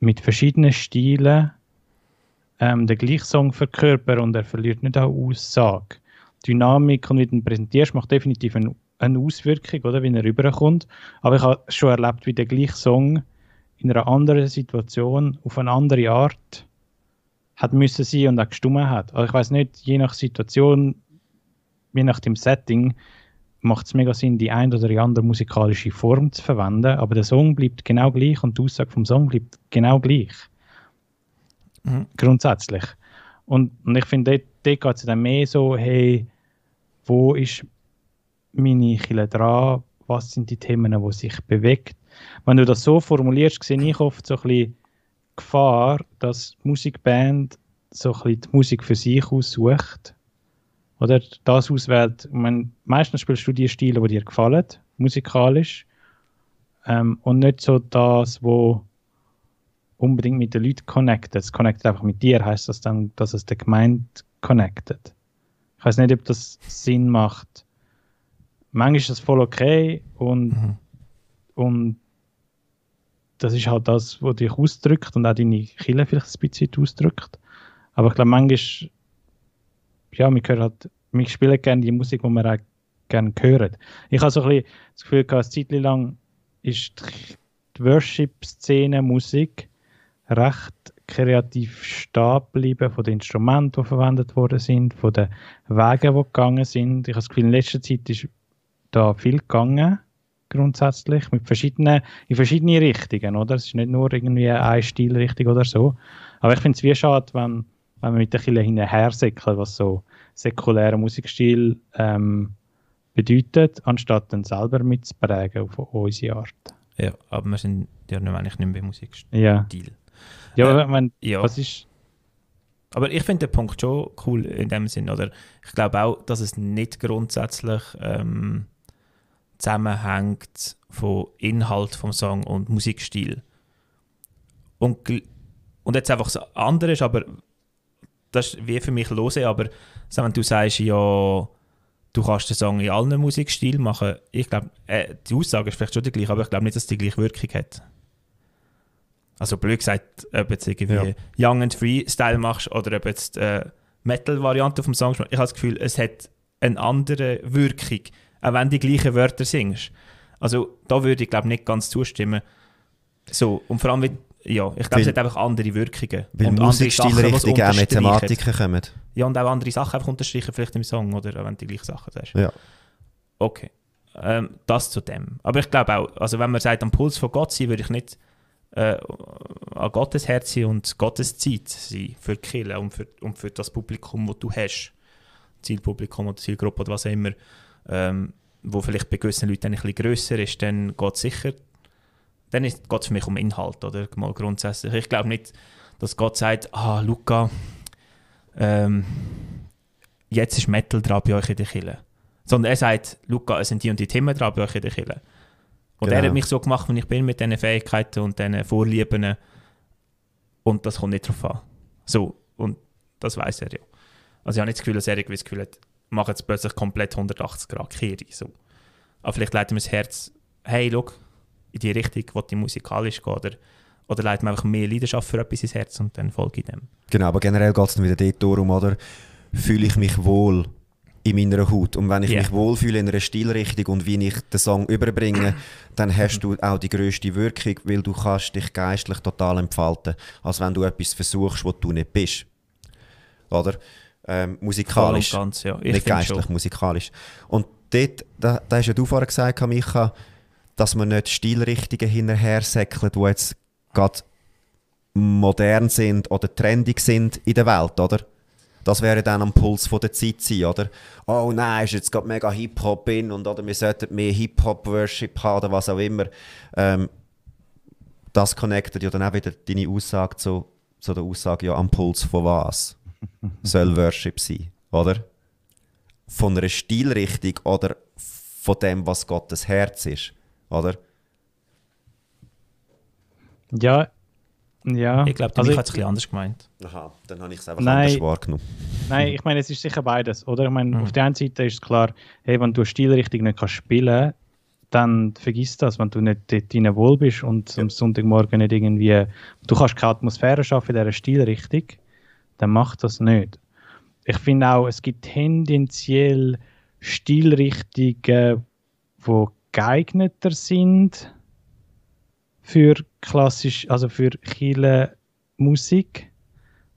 mit verschiedenen Stilen ähm, den gleichen Song verkörpern und er verliert nicht auch Aussage. Dynamik und wie du ihn präsentierst, macht definitiv eine, eine Auswirkung, oder, wie er rüberkommt. Aber ich habe schon erlebt, wie der gleiche Song in einer anderen Situation auf eine andere Art hat müssen sein und auch gestummen hat. Also ich weiß nicht, je nach Situation, je nach dem Setting, macht es mega Sinn, die ein oder die andere musikalische Form zu verwenden, aber der Song bleibt genau gleich und die Aussage vom Song bleibt genau gleich. Mhm. Grundsätzlich. Und, und ich finde, dort, dort geht es dann mehr so, hey, wo ist meine Kille dran? Was sind die Themen, die sich bewegt? Wenn du das so formulierst, sehe ich oft so ein bisschen Gefahr, dass Musikband so ein bisschen die Musik für sich aussucht. Oder das auswählt. Meine, meistens spielst du die Stile, die dir gefallen, musikalisch. Ähm, und nicht so das, wo unbedingt mit den Leuten connectet. Es connectet einfach mit dir, heißt das dann, dass es der Gemeinde connectet. Ich weiß nicht, ob das Sinn macht. Manchmal ist das voll okay und, Mhm. und das ist halt das, was dich ausdrückt und auch deine Kille vielleicht ein bisschen ausdrückt. Aber ich glaube, manchmal, ja, wir, hören halt, wir spielen gerne die Musik, die wir auch gerne hören. Ich habe so ein bisschen das Gefühl, gehabt, eine Zeit lang ist die- Worship-Szene Musik recht kreativ stehen geblieben von den Instrumenten, die verwendet worden sind, von den Wegen, die gegangen sind. Ich habe das Gefühl, in letzter Zeit ist da viel gegangen, grundsätzlich, mit verschiedenen, in verschiedene Richtungen, oder? Es ist nicht nur irgendwie eine Stilrichtung oder so. Aber ich finde es wie schade, wenn, wenn man mit der Kille hinterher säckelt, was so säkulärer Musikstil ähm, bedeutet, anstatt dann selber mitzuprägen auf unsere Art. Ja, aber wir sind ja eigentlich nicht mehr bei Musikstil. Ja, ja Äh, aber wenn, Ja. was ist, Aber ich finde den Punkt schon cool in dem Sinn, oder? Ich glaube auch, dass es nicht grundsätzlich ähm, zusammenhängt von Inhalt vom Song und Musikstil. Und, und jetzt einfach das andere ist, aber das ist wie für mich lose, aber so, wenn du sagst, ja, du kannst den Song in allen Musikstilen machen, ich glaube, äh, die Aussage ist vielleicht schon die gleiche, aber ich glaube nicht, dass die gleiche Wirkung hat. Also blöd gesagt, ob jetzt irgendwie Young and Free Style machst oder ob jetzt äh, Metal-Variante vom Song machst. Ich habe das Gefühl, es hat eine andere Wirkung, auch wenn du die gleichen Wörter singst. Also da würde ich glaube nicht ganz zustimmen. So, und vor allem, mit, ja, ich glaube, es hat einfach andere Wirkungen. Weil und Musikstilrichtungen auch mit. Thematiken kommen. Ja, und auch andere Sachen einfach unterstreichen, vielleicht im Song, oder wenn du die gleichen Sachen sagst. Ja. Okay. Ähm, das zu dem. Aber ich glaube auch, also wenn man sagt, am Puls von Gott sein, würde ich nicht äh, an Gottes Herz sein und Gottes Zeit sein für die Kirche und für, und für das Publikum, das du hast. Zielpublikum oder Zielgruppe oder was auch immer, ähm, wo vielleicht bei gewissen Leuten ein bisschen grösser ist, dann geht es sicher, dann geht es für mich um Inhalt, oder? Mal grundsätzlich. Ich glaube nicht, dass Gott sagt, ah, Luca, ähm, jetzt ist Metal dran bei euch in der Kirche. Sondern er sagt, Luca, es sind die und die Themen dran bei euch in der Kirche. Und er Genau. hat mich so gemacht, wie ich bin, mit diesen Fähigkeiten und diesen Vorlieben. Und das kommt nicht drauf an. So, und das weiß er ja. Also ich habe nicht das Gefühl, dass er irgendwie das Gefühl hat, mache jetzt plötzlich komplett 180 Grad Kehre. So. Aber vielleicht leitet mir das Herz, hey, schau, in die Richtung, wo die musikalisch geht. Oder, oder leitet mir einfach mehr Leidenschaft für etwas ins Herz und dann folge ich dem. Genau, aber generell geht es dann wieder dort darum, oder? Fühle ich mich wohl in meiner Haut? Und wenn ich Ja. mich wohlfühle in einer Stilrichtung und wie ich den Song überbringe, (clears throat) dann hast du auch die grösste Wirkung, weil du kannst dich geistlich total entfalten, als wenn du etwas versuchst, was du nicht bist. Oder? Ähm, musikalisch. Ganz, ja. Ich nicht geistlich, schon. musikalisch. Und dort, da, da hast ja du vorher gesagt, Micha, dass man nicht Stilrichtungen hinterher säckelt, die jetzt gerade modern sind oder trendig sind in der Welt, oder? Das wäre dann am Puls von der Zeit sein, oder? Oh nein, ist jetzt gerade mega Hip-Hop in und oder wir sollten mehr Hip-Hop-Worship haben oder was auch immer. Ähm, das connectet ja dann auch wieder deine Aussage zu, zu der Aussage, ja, am Puls von was (laughs) soll Worship sein, oder? Von einer Stilrichtung oder von dem, was Gottes Herz ist, oder? Ja, ja. Ich glaube, der also Micha hat es ein bisschen anders gemeint. Aha, dann habe ich es einfach Nein. anders wahrgenommen. Nein, ich meine, es ist sicher beides, oder? Ich meine, Mhm. auf der einen Seite ist es klar, hey, wenn du eine Stilrichtung nicht kannst spielen dann vergiss das, wenn du nicht dort drin wohl bist und am Sonntagmorgen nicht irgendwie, du kannst keine Atmosphäre schaffen in dieser Stilrichtung, dann mach das nicht. Ich finde auch, es gibt tendenziell Stilrichtungen, die geeigneter sind für klassisch, also für Chile Musik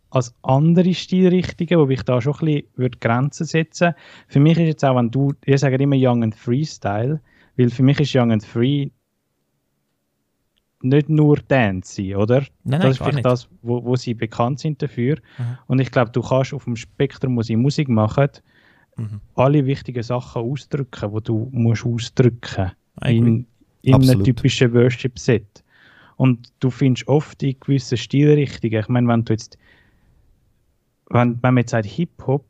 als andere Stilrichtungen, wo ich da schon ein bisschen würde Grenzen setzen Für mich ist jetzt auch, wenn du, ihr sagt immer Young and Freestyle, weil für mich ist Young and Free nicht nur Dance, oder? Nein, nein, das ist vielleicht nicht. das, wo, wo sie bekannt sind dafür. Mhm. Und ich glaube, du kannst auf dem Spektrum, wo sie Musik machen, Mhm. alle wichtigen Sachen ausdrücken, die du musst ausdrücken I agree. In, in einem typischen Worship-Set. Und du findest oft in gewissen Stilrichtungen, ich meine, wenn du jetzt, wenn, wenn man jetzt sagt Hip-Hop,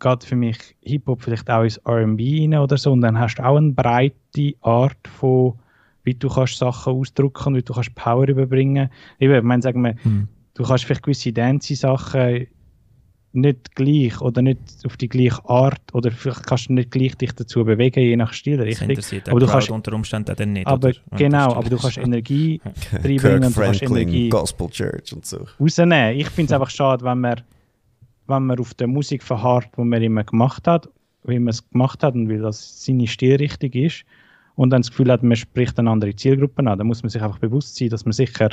geht für mich Hip-Hop vielleicht auch ins R&B rein oder so, und dann hast du auch eine breite Art von, wie du kannst Sachen ausdrücken und wie du kannst Power überbringen. Eben, ich meine, sagen wir, Mhm. du kannst vielleicht gewisse Dance-Sachen nicht gleich oder nicht auf die gleiche Art oder vielleicht kannst du nicht gleich dich dazu bewegen, je nach Stilrichtung. Aber du kannst- unter Umständen dann nicht. Aber oder? Genau, aber du kannst Energie (laughs) reinbringen und du kannst Energie Gospel Church und so. rausnehmen. Ich finde es einfach schade, wenn man, wenn man auf der Musik verharrt, die man immer gemacht hat, wie man es gemacht hat und weil das seine Stilrichtung ist und dann das Gefühl hat, man spricht eine andere Zielgruppe an. Da muss man sich einfach bewusst sein, dass man sicher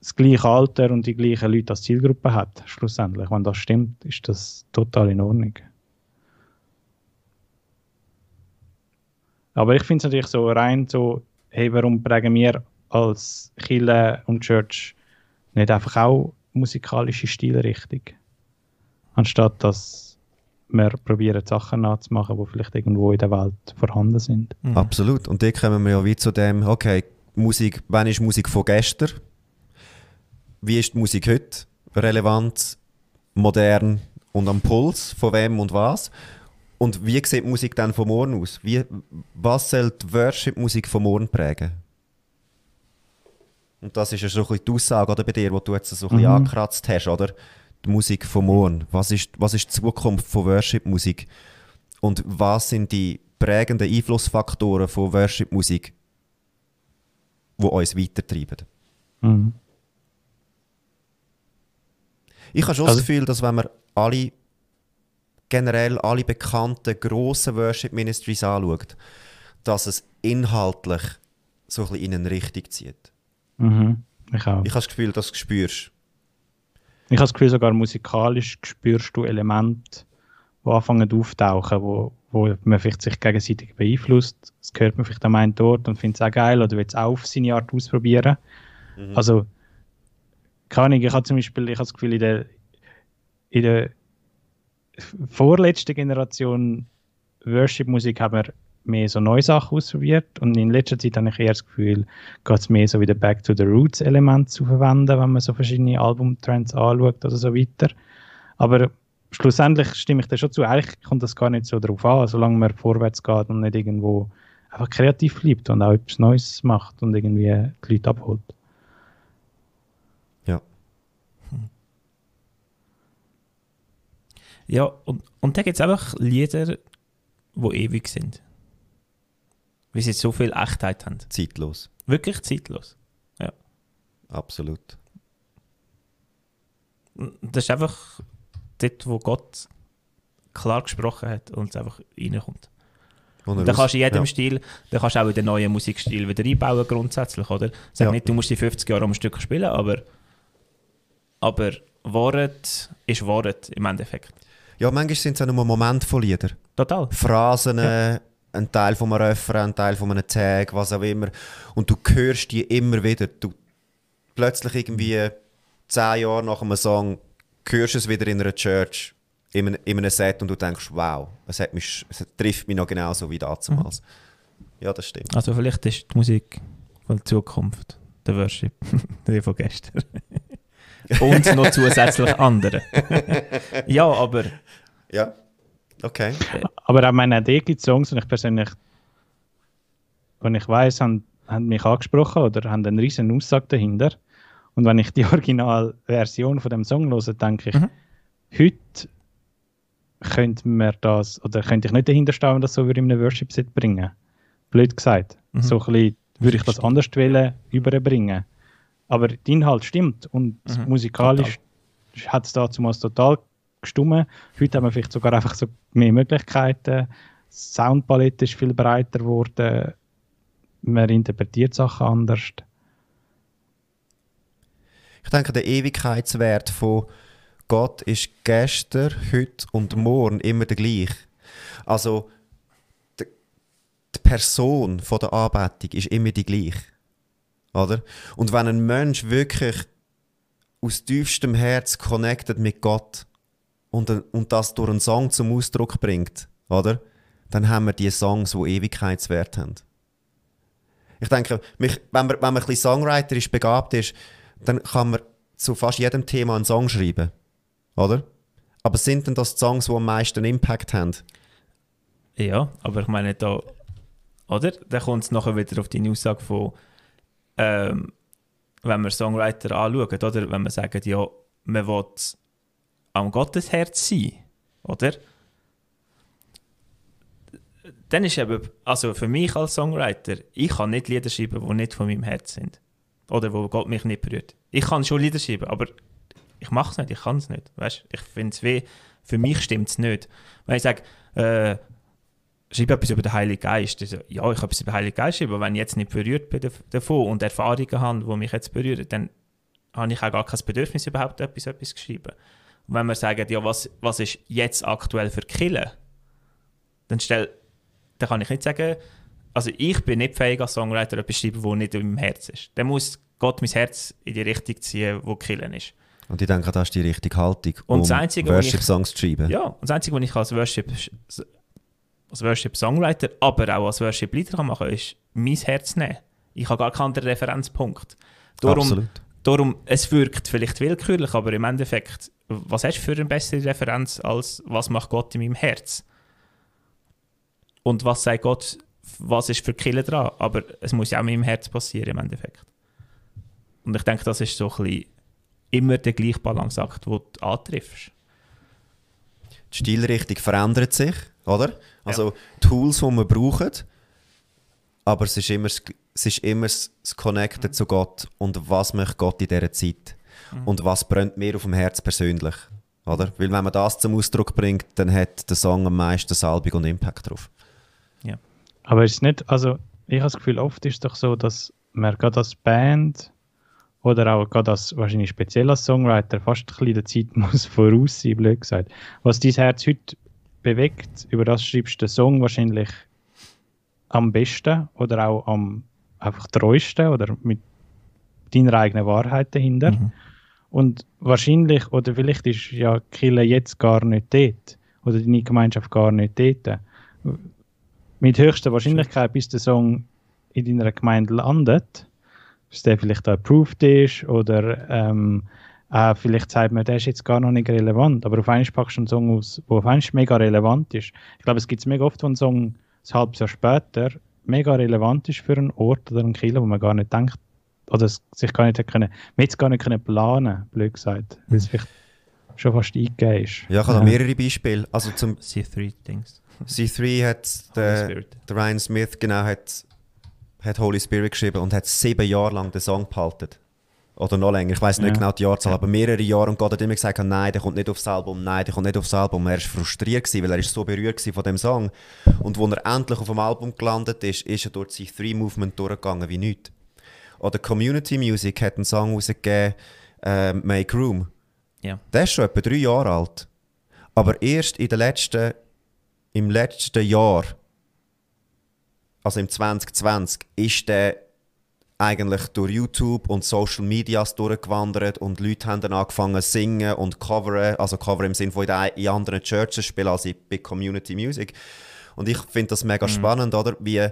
das gleiche Alter und die gleichen Leute als Zielgruppe hat, schlussendlich. Wenn das stimmt, ist das total in Ordnung. Aber ich finde es natürlich so rein so, hey, warum prägen wir als Chile und Church nicht einfach auch musikalische Stilrichtung? Anstatt dass wir probieren, Sachen nachzumachen, die vielleicht irgendwo in der Welt vorhanden sind. Mhm. Absolut. Und da kommen wir ja wie zu dem, okay, Musik, wann ist Musik von gestern? Wie ist die Musik heute? Relevant, modern und am Puls, von wem und was? Und wie sieht die Musik dann von morgen aus? Wie, was soll die Worship-Musik von morgen prägen? Und das ist ja so ein bisschen die Aussage oder, bei dir, wo du jetzt so ein bisschen Mhm. angekratzt hast, oder? Die Musik von morgen. Was ist, was ist die Zukunft von Worship-Musik? Und was sind die prägenden Einflussfaktoren von Worship-Musik, die uns weitertreiben? Mhm. Ich habe schon Also- das Gefühl, dass wenn man alle, generell alle bekannten grossen Worship Ministries anschaut, dass es inhaltlich so ein bisschen in eine Richtung zieht. Mhm. Ich auch. Ich habe das Gefühl, dass du es spürst. Ich habe das Gefühl, sogar musikalisch spürst du Elemente, die anfangen auftauchen, wo, wo man vielleicht sich gegenseitig beeinflusst. Das hört man vielleicht am einen Ort und findet es auch geil oder will es auch auf seine Art ausprobieren. Also, keine Ahnung, ich habe zum Beispiel, ich habe das Gefühl, in der, in der vorletzten Generation Worship-Musik haben wir mehr so neue Sachen ausprobiert und in letzter Zeit habe ich eher das Gefühl, geht es mehr so wieder Back to the Roots Element zu verwenden, wenn man so verschiedene Albumtrends anschaut oder so weiter. Aber schlussendlich stimme ich da schon zu, eigentlich kommt das gar nicht so drauf an, solange man vorwärts geht und nicht irgendwo einfach kreativ bleibt und auch etwas Neues macht und irgendwie die Leute abholt. Ja. Ja, und, und da gibt es einfach Lieder, die ewig sind. Weil sie so viel Echtheit haben. Zeitlos. Wirklich zeitlos. Absolut. Das ist einfach dort, wo Gott klar gesprochen hat und es einfach reinkommt. Und Da kannst du in jedem ja. Stil, da kannst du auch in den neuen Musikstil wieder einbauen grundsätzlich, oder? Sag Ja. nicht, du musst die 50 Jahre am Stück spielen, aber aber Wort ist Wort im Endeffekt. Ja, manchmal sind es auch nur Momente von Liedern. Total. Phrasen, äh, ein Teil von einem Refrain, ein Teil von einem Tag, was auch immer. Und du hörst die immer wieder. Du plötzlich irgendwie zehn Jahre nach einem Song hörst du es wieder in einer Church, in einem, in einem Set und du denkst, wow, es, hat mich, es trifft mich noch genauso wie damals. Ja, das stimmt. Also vielleicht ist die Musik von der Zukunft der Worship, (laughs) die von gestern. Und noch zusätzlich andere. (laughs) ja, aber Ja, okay. Aber auch meine die gibt Songs, und ich persönlich, wenn ich weiß, haben, haben mich angesprochen oder haben eine riesen Aussage dahinter. Und wenn ich die Originalversion von dem Song höre, denke ich, Mhm. heute könnte man das, oder könnte ich nicht dahinter stehen, wenn das so würde in einem Worship-Set bringen. Blöd gesagt. Mhm. So ein bisschen würde ich das anders wollen, überbringen. Aber der Inhalt stimmt und Mhm, musikalisch hat es damals total gestummen. Heute haben wir vielleicht sogar einfach so mehr Möglichkeiten. Die Soundpalette ist viel breiter geworden. Man interpretiert Sachen anders. Ich denke, der Ewigkeitswert von Gott ist gestern, heute und morgen immer der gleiche. Also, die, Person von der Anbetung ist immer die gleiche. Oder? Und wenn ein Mensch wirklich aus tiefstem Herz connected mit Gott und, und das durch einen Song zum Ausdruck bringt, oder? Dann haben wir die Songs, die Ewigkeitswert haben. Ich denke, mich, wenn, man, wenn man ein bisschen songwriterisch begabt ist, dann kann man zu fast jedem Thema einen Song schreiben. Oder? Aber sind denn das die Songs, die am meisten Impact haben? Ja, aber ich meine da, oder? Dann kommt es nachher wieder auf die Aussage von, ähm, wenn wir Songwriter anschauen, oder? Wenn man sagt, ja, man will am Gottesherz sein, oder? Dann ist eben, also für mich als Songwriter, ich kann nicht Lieder schreiben, die nicht von meinem Herz sind. Oder wo Gott mich nicht berührt. Ich kann schon Lieder schreiben, aber ich mache es nicht, ich kann es nicht. Weißt? Ich finde es weh, für mich stimmt es nicht. Wenn ich sage, äh, schreibe etwas über den Heiligen Geist, also, ja, ich habe etwas über den Heiligen Geist aber wenn ich jetzt nicht berührt bin davon und Erfahrungen habe, die mich jetzt berühren, dann habe ich auch gar kein Bedürfnis, überhaupt etwas, etwas zu schreiben. Und wenn wir sagen, ja, was, was ist jetzt aktuell für Killen, dann, stell, dann kann ich nicht sagen, also ich bin nicht fähig als Songwriter etwas zu schreiben, das nicht in meinem Herz ist. Dann muss Gott mein Herz in die Richtung ziehen, wo Killen ist. Und ich denke, das ist die richtige Haltung, und um Worship-Songs zu schreiben. Ja, und das Einzige, was ich als Worship, als Worship-Songwriter, aber auch als Worship-Leader machen kann, ist mein Herz nehmen. Ich habe gar keinen anderen Referenzpunkt. Darum, Absolut. darum, es wirkt vielleicht willkürlich, aber im Endeffekt, was hast du für eine bessere Referenz, als was macht Gott in meinem Herz? Und was sagt Gott, was ist für Killer dran? Aber es muss ja auch in meinem Herz passieren im Endeffekt. Und ich denke, das ist so ein bisschen immer der gleiche Balanceakt, den du antriffst. Die Stilrichtung verändert sich, oder? Also Tools, die wir brauchen, aber es ist immer, das- es ist immer das Connecten zu Gott und was möchte Gott in dieser Zeit und was brennt mir auf dem Herz persönlich, oder? Weil wenn man das zum Ausdruck bringt, dann hat der Song am meisten Salbung und Impact drauf. Aber ist es nicht, also ich habe das Gefühl, oft ist es doch so, dass man gerade als Band oder auch gerade als wahrscheinlich speziell als Songwriter fast ein bisschen der Zeit (laughs) muss voraus sein, blöd gesagt. Was dein Herz heute bewegt, über das schreibst du den Song wahrscheinlich am besten oder auch am einfach treuesten oder mit deiner eigenen Wahrheit dahinter. Mhm. Und wahrscheinlich, oder vielleicht ist ja Kille jetzt gar nicht dort. Oder deine Gemeinschaft gar nicht dort. Mit höchster Wahrscheinlichkeit, bis der Song in deiner Gemeinde landet, bis der vielleicht approved ist oder ähm, äh, vielleicht sagt man, der ist jetzt gar noch nicht relevant. Aber auf einmal packst du einen Song aus, der auf einmal mega relevant ist. Ich glaube, es gibt mega oft, wo ein Song ein halbes Jahr später mega relevant ist für einen Ort oder einen Killer, wo man gar nicht denkt, oder es sich gar nicht können, man hätte es gar nicht können planen, blöd gesagt, weil es vielleicht schon fast eingegeben ist. Ja, ich habe da mehrere Beispiele. Also zum C3-Dings. C3 hat der, der Ryan Smith genau hat, hat Holy Spirit geschrieben und hat sieben Jahre lang den Song behalten. Oder noch länger, ich weiß nicht Ja. genau die Jahrzahl, aber mehrere Jahre und Gott hat immer gesagt, nein, der kommt nicht aufs Album, nein, der kommt nicht aufs Album. Er war frustriert, gewesen, weil er ist so berührt war von dem Song. Und als er endlich auf dem Album gelandet ist, ist er durch das C3-Movement durchgegangen wie nichts. Oder Community Music hat einen Song rausgegeben, äh, Make Room. Ja. Der ist schon etwa drei Jahre alt. Aber erst in den letzten, im letzten Jahr, also im 2020, ist der eigentlich durch YouTube und Social Medias durchgewandert und Leute haben dann angefangen zu singen und coveren, also coveren im Sinne von in, den- in anderen Churches spielen als in- bei Community Music. Und ich finde das mega spannend, oder? Wie,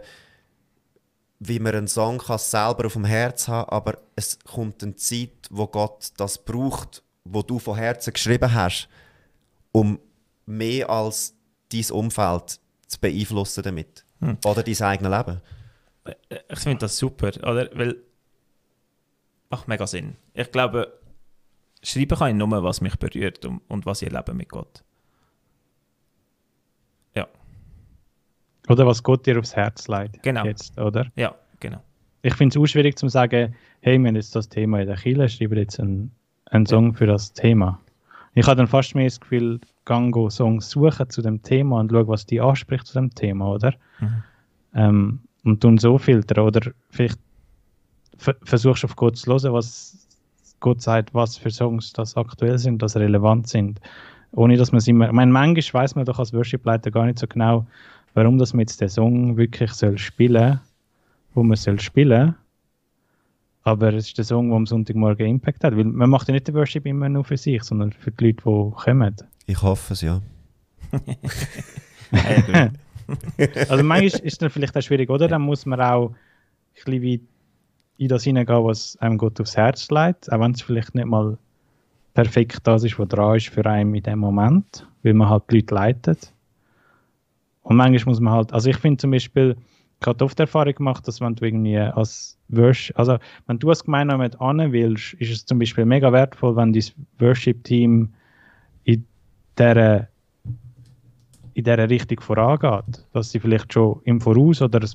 wie man einen Song kann selber auf dem Herz haben, aber es kommt eine Zeit, wo Gott das braucht, wo du von Herzen geschrieben hast, um mehr als dein Umfeld zu beeinflussen damit. Oder dein eigenes Leben. Ich finde das super, oder? Weil. Macht mega Sinn. Ich glaube, schreiben kann ich nur, was mich berührt und, und was ich erlebe mit Gott. Ja, Oder was Gott dir aufs Herz leitet. Genau. Jetzt, oder? ja, genau. Ich finde es auch schwierig zu sagen, hey, wir haben jetzt das Thema in der Kirche, schreiben jetzt einen, einen Song für das Thema. Ich habe dann fast mehr das Gefühl, gang go Songs suchen zu dem Thema und schauen, was die anspricht zu dem Thema, oder? Mhm. Ähm, und dann so filtern, oder vielleicht ver versuchst du auf Gott zu hören, was Gott sagt, was für Songs das aktuell sind, das relevant sind. Ohne dass man es immer. Ich meine, manchmal weiß man doch als Worship-Leiter gar nicht so genau, warum das man jetzt den Song wirklich soll spielen wo man soll spielen aber es ist der Song, der am Sonntagmorgen Impact hat. Weil man macht ja nicht den Worship immer nur für sich, sondern für die Leute, die kommen. Ich hoffe es, ja. (laughs) (laughs) (laughs) also manchmal ist dann vielleicht auch schwierig, oder? Dann muss man auch ein bisschen wie in das hineingehen, was einem Gott aufs Herz legt, auch wenn es vielleicht nicht mal perfekt das ist, was dran ist für einen in dem Moment, weil man halt die Leute leitet. Und manchmal muss man halt, also ich finde zum Beispiel, ich habe oft Erfahrung gemacht, dass wenn du irgendwie als Worship, also wenn du als Gemeinde mit an willst, ist es zum Beispiel mega wertvoll, wenn dein Worship-Team in dieser in dieser Richtung vorangeht, dass sie vielleicht schon im Voraus oder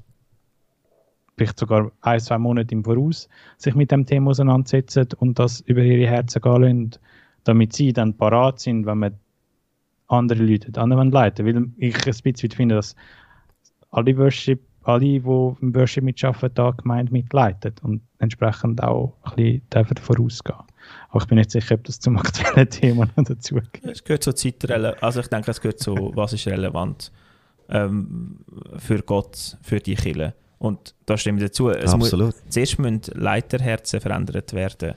vielleicht sogar ein, zwei Monate im Voraus sich mit dem Thema auseinandersetzen und das über ihre Herzen gehen lassen, damit sie dann parat sind, wenn man andere Leute dann leiten Weil ich ein bisschen finde, dass alle Worship alle, die im Worship mitarbeiten, da Gemeinde mitleiten und entsprechend auch ein bisschen vorausgehen. Aber ich bin nicht sicher, ob das zum aktuellen (laughs) Thema noch dazu gehört. Es gehört so zeitrelevant, also ich denke, es gehört so, was ist relevant ähm, für Gott, für die Kirche. Und da stimmt dazu. Es Absolut. Muss, zuerst müssen Leiterherzen verändert werden.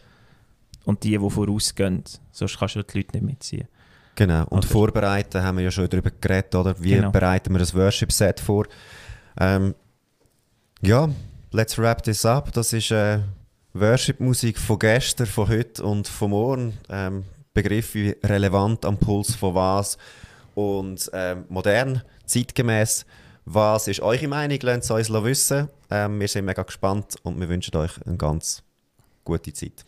Und die, die vorausgehen, sonst kannst du die Leute nicht mitziehen. Genau, und oder? vorbereiten haben wir ja schon darüber geredet, oder? Wie genau. bereiten wir das Worship-Set vor? Ähm, ja, let's wrap this up. Das ist äh, Worship-Musik von gestern, von heute und von morgen. Ähm, Begriff wie relevant am Puls von was und ähm, modern, zeitgemäß. Was ist eure Meinung? Lasst es uns wissen. Ähm, wir sind mega gespannt und wir wünschen euch eine ganz gute Zeit.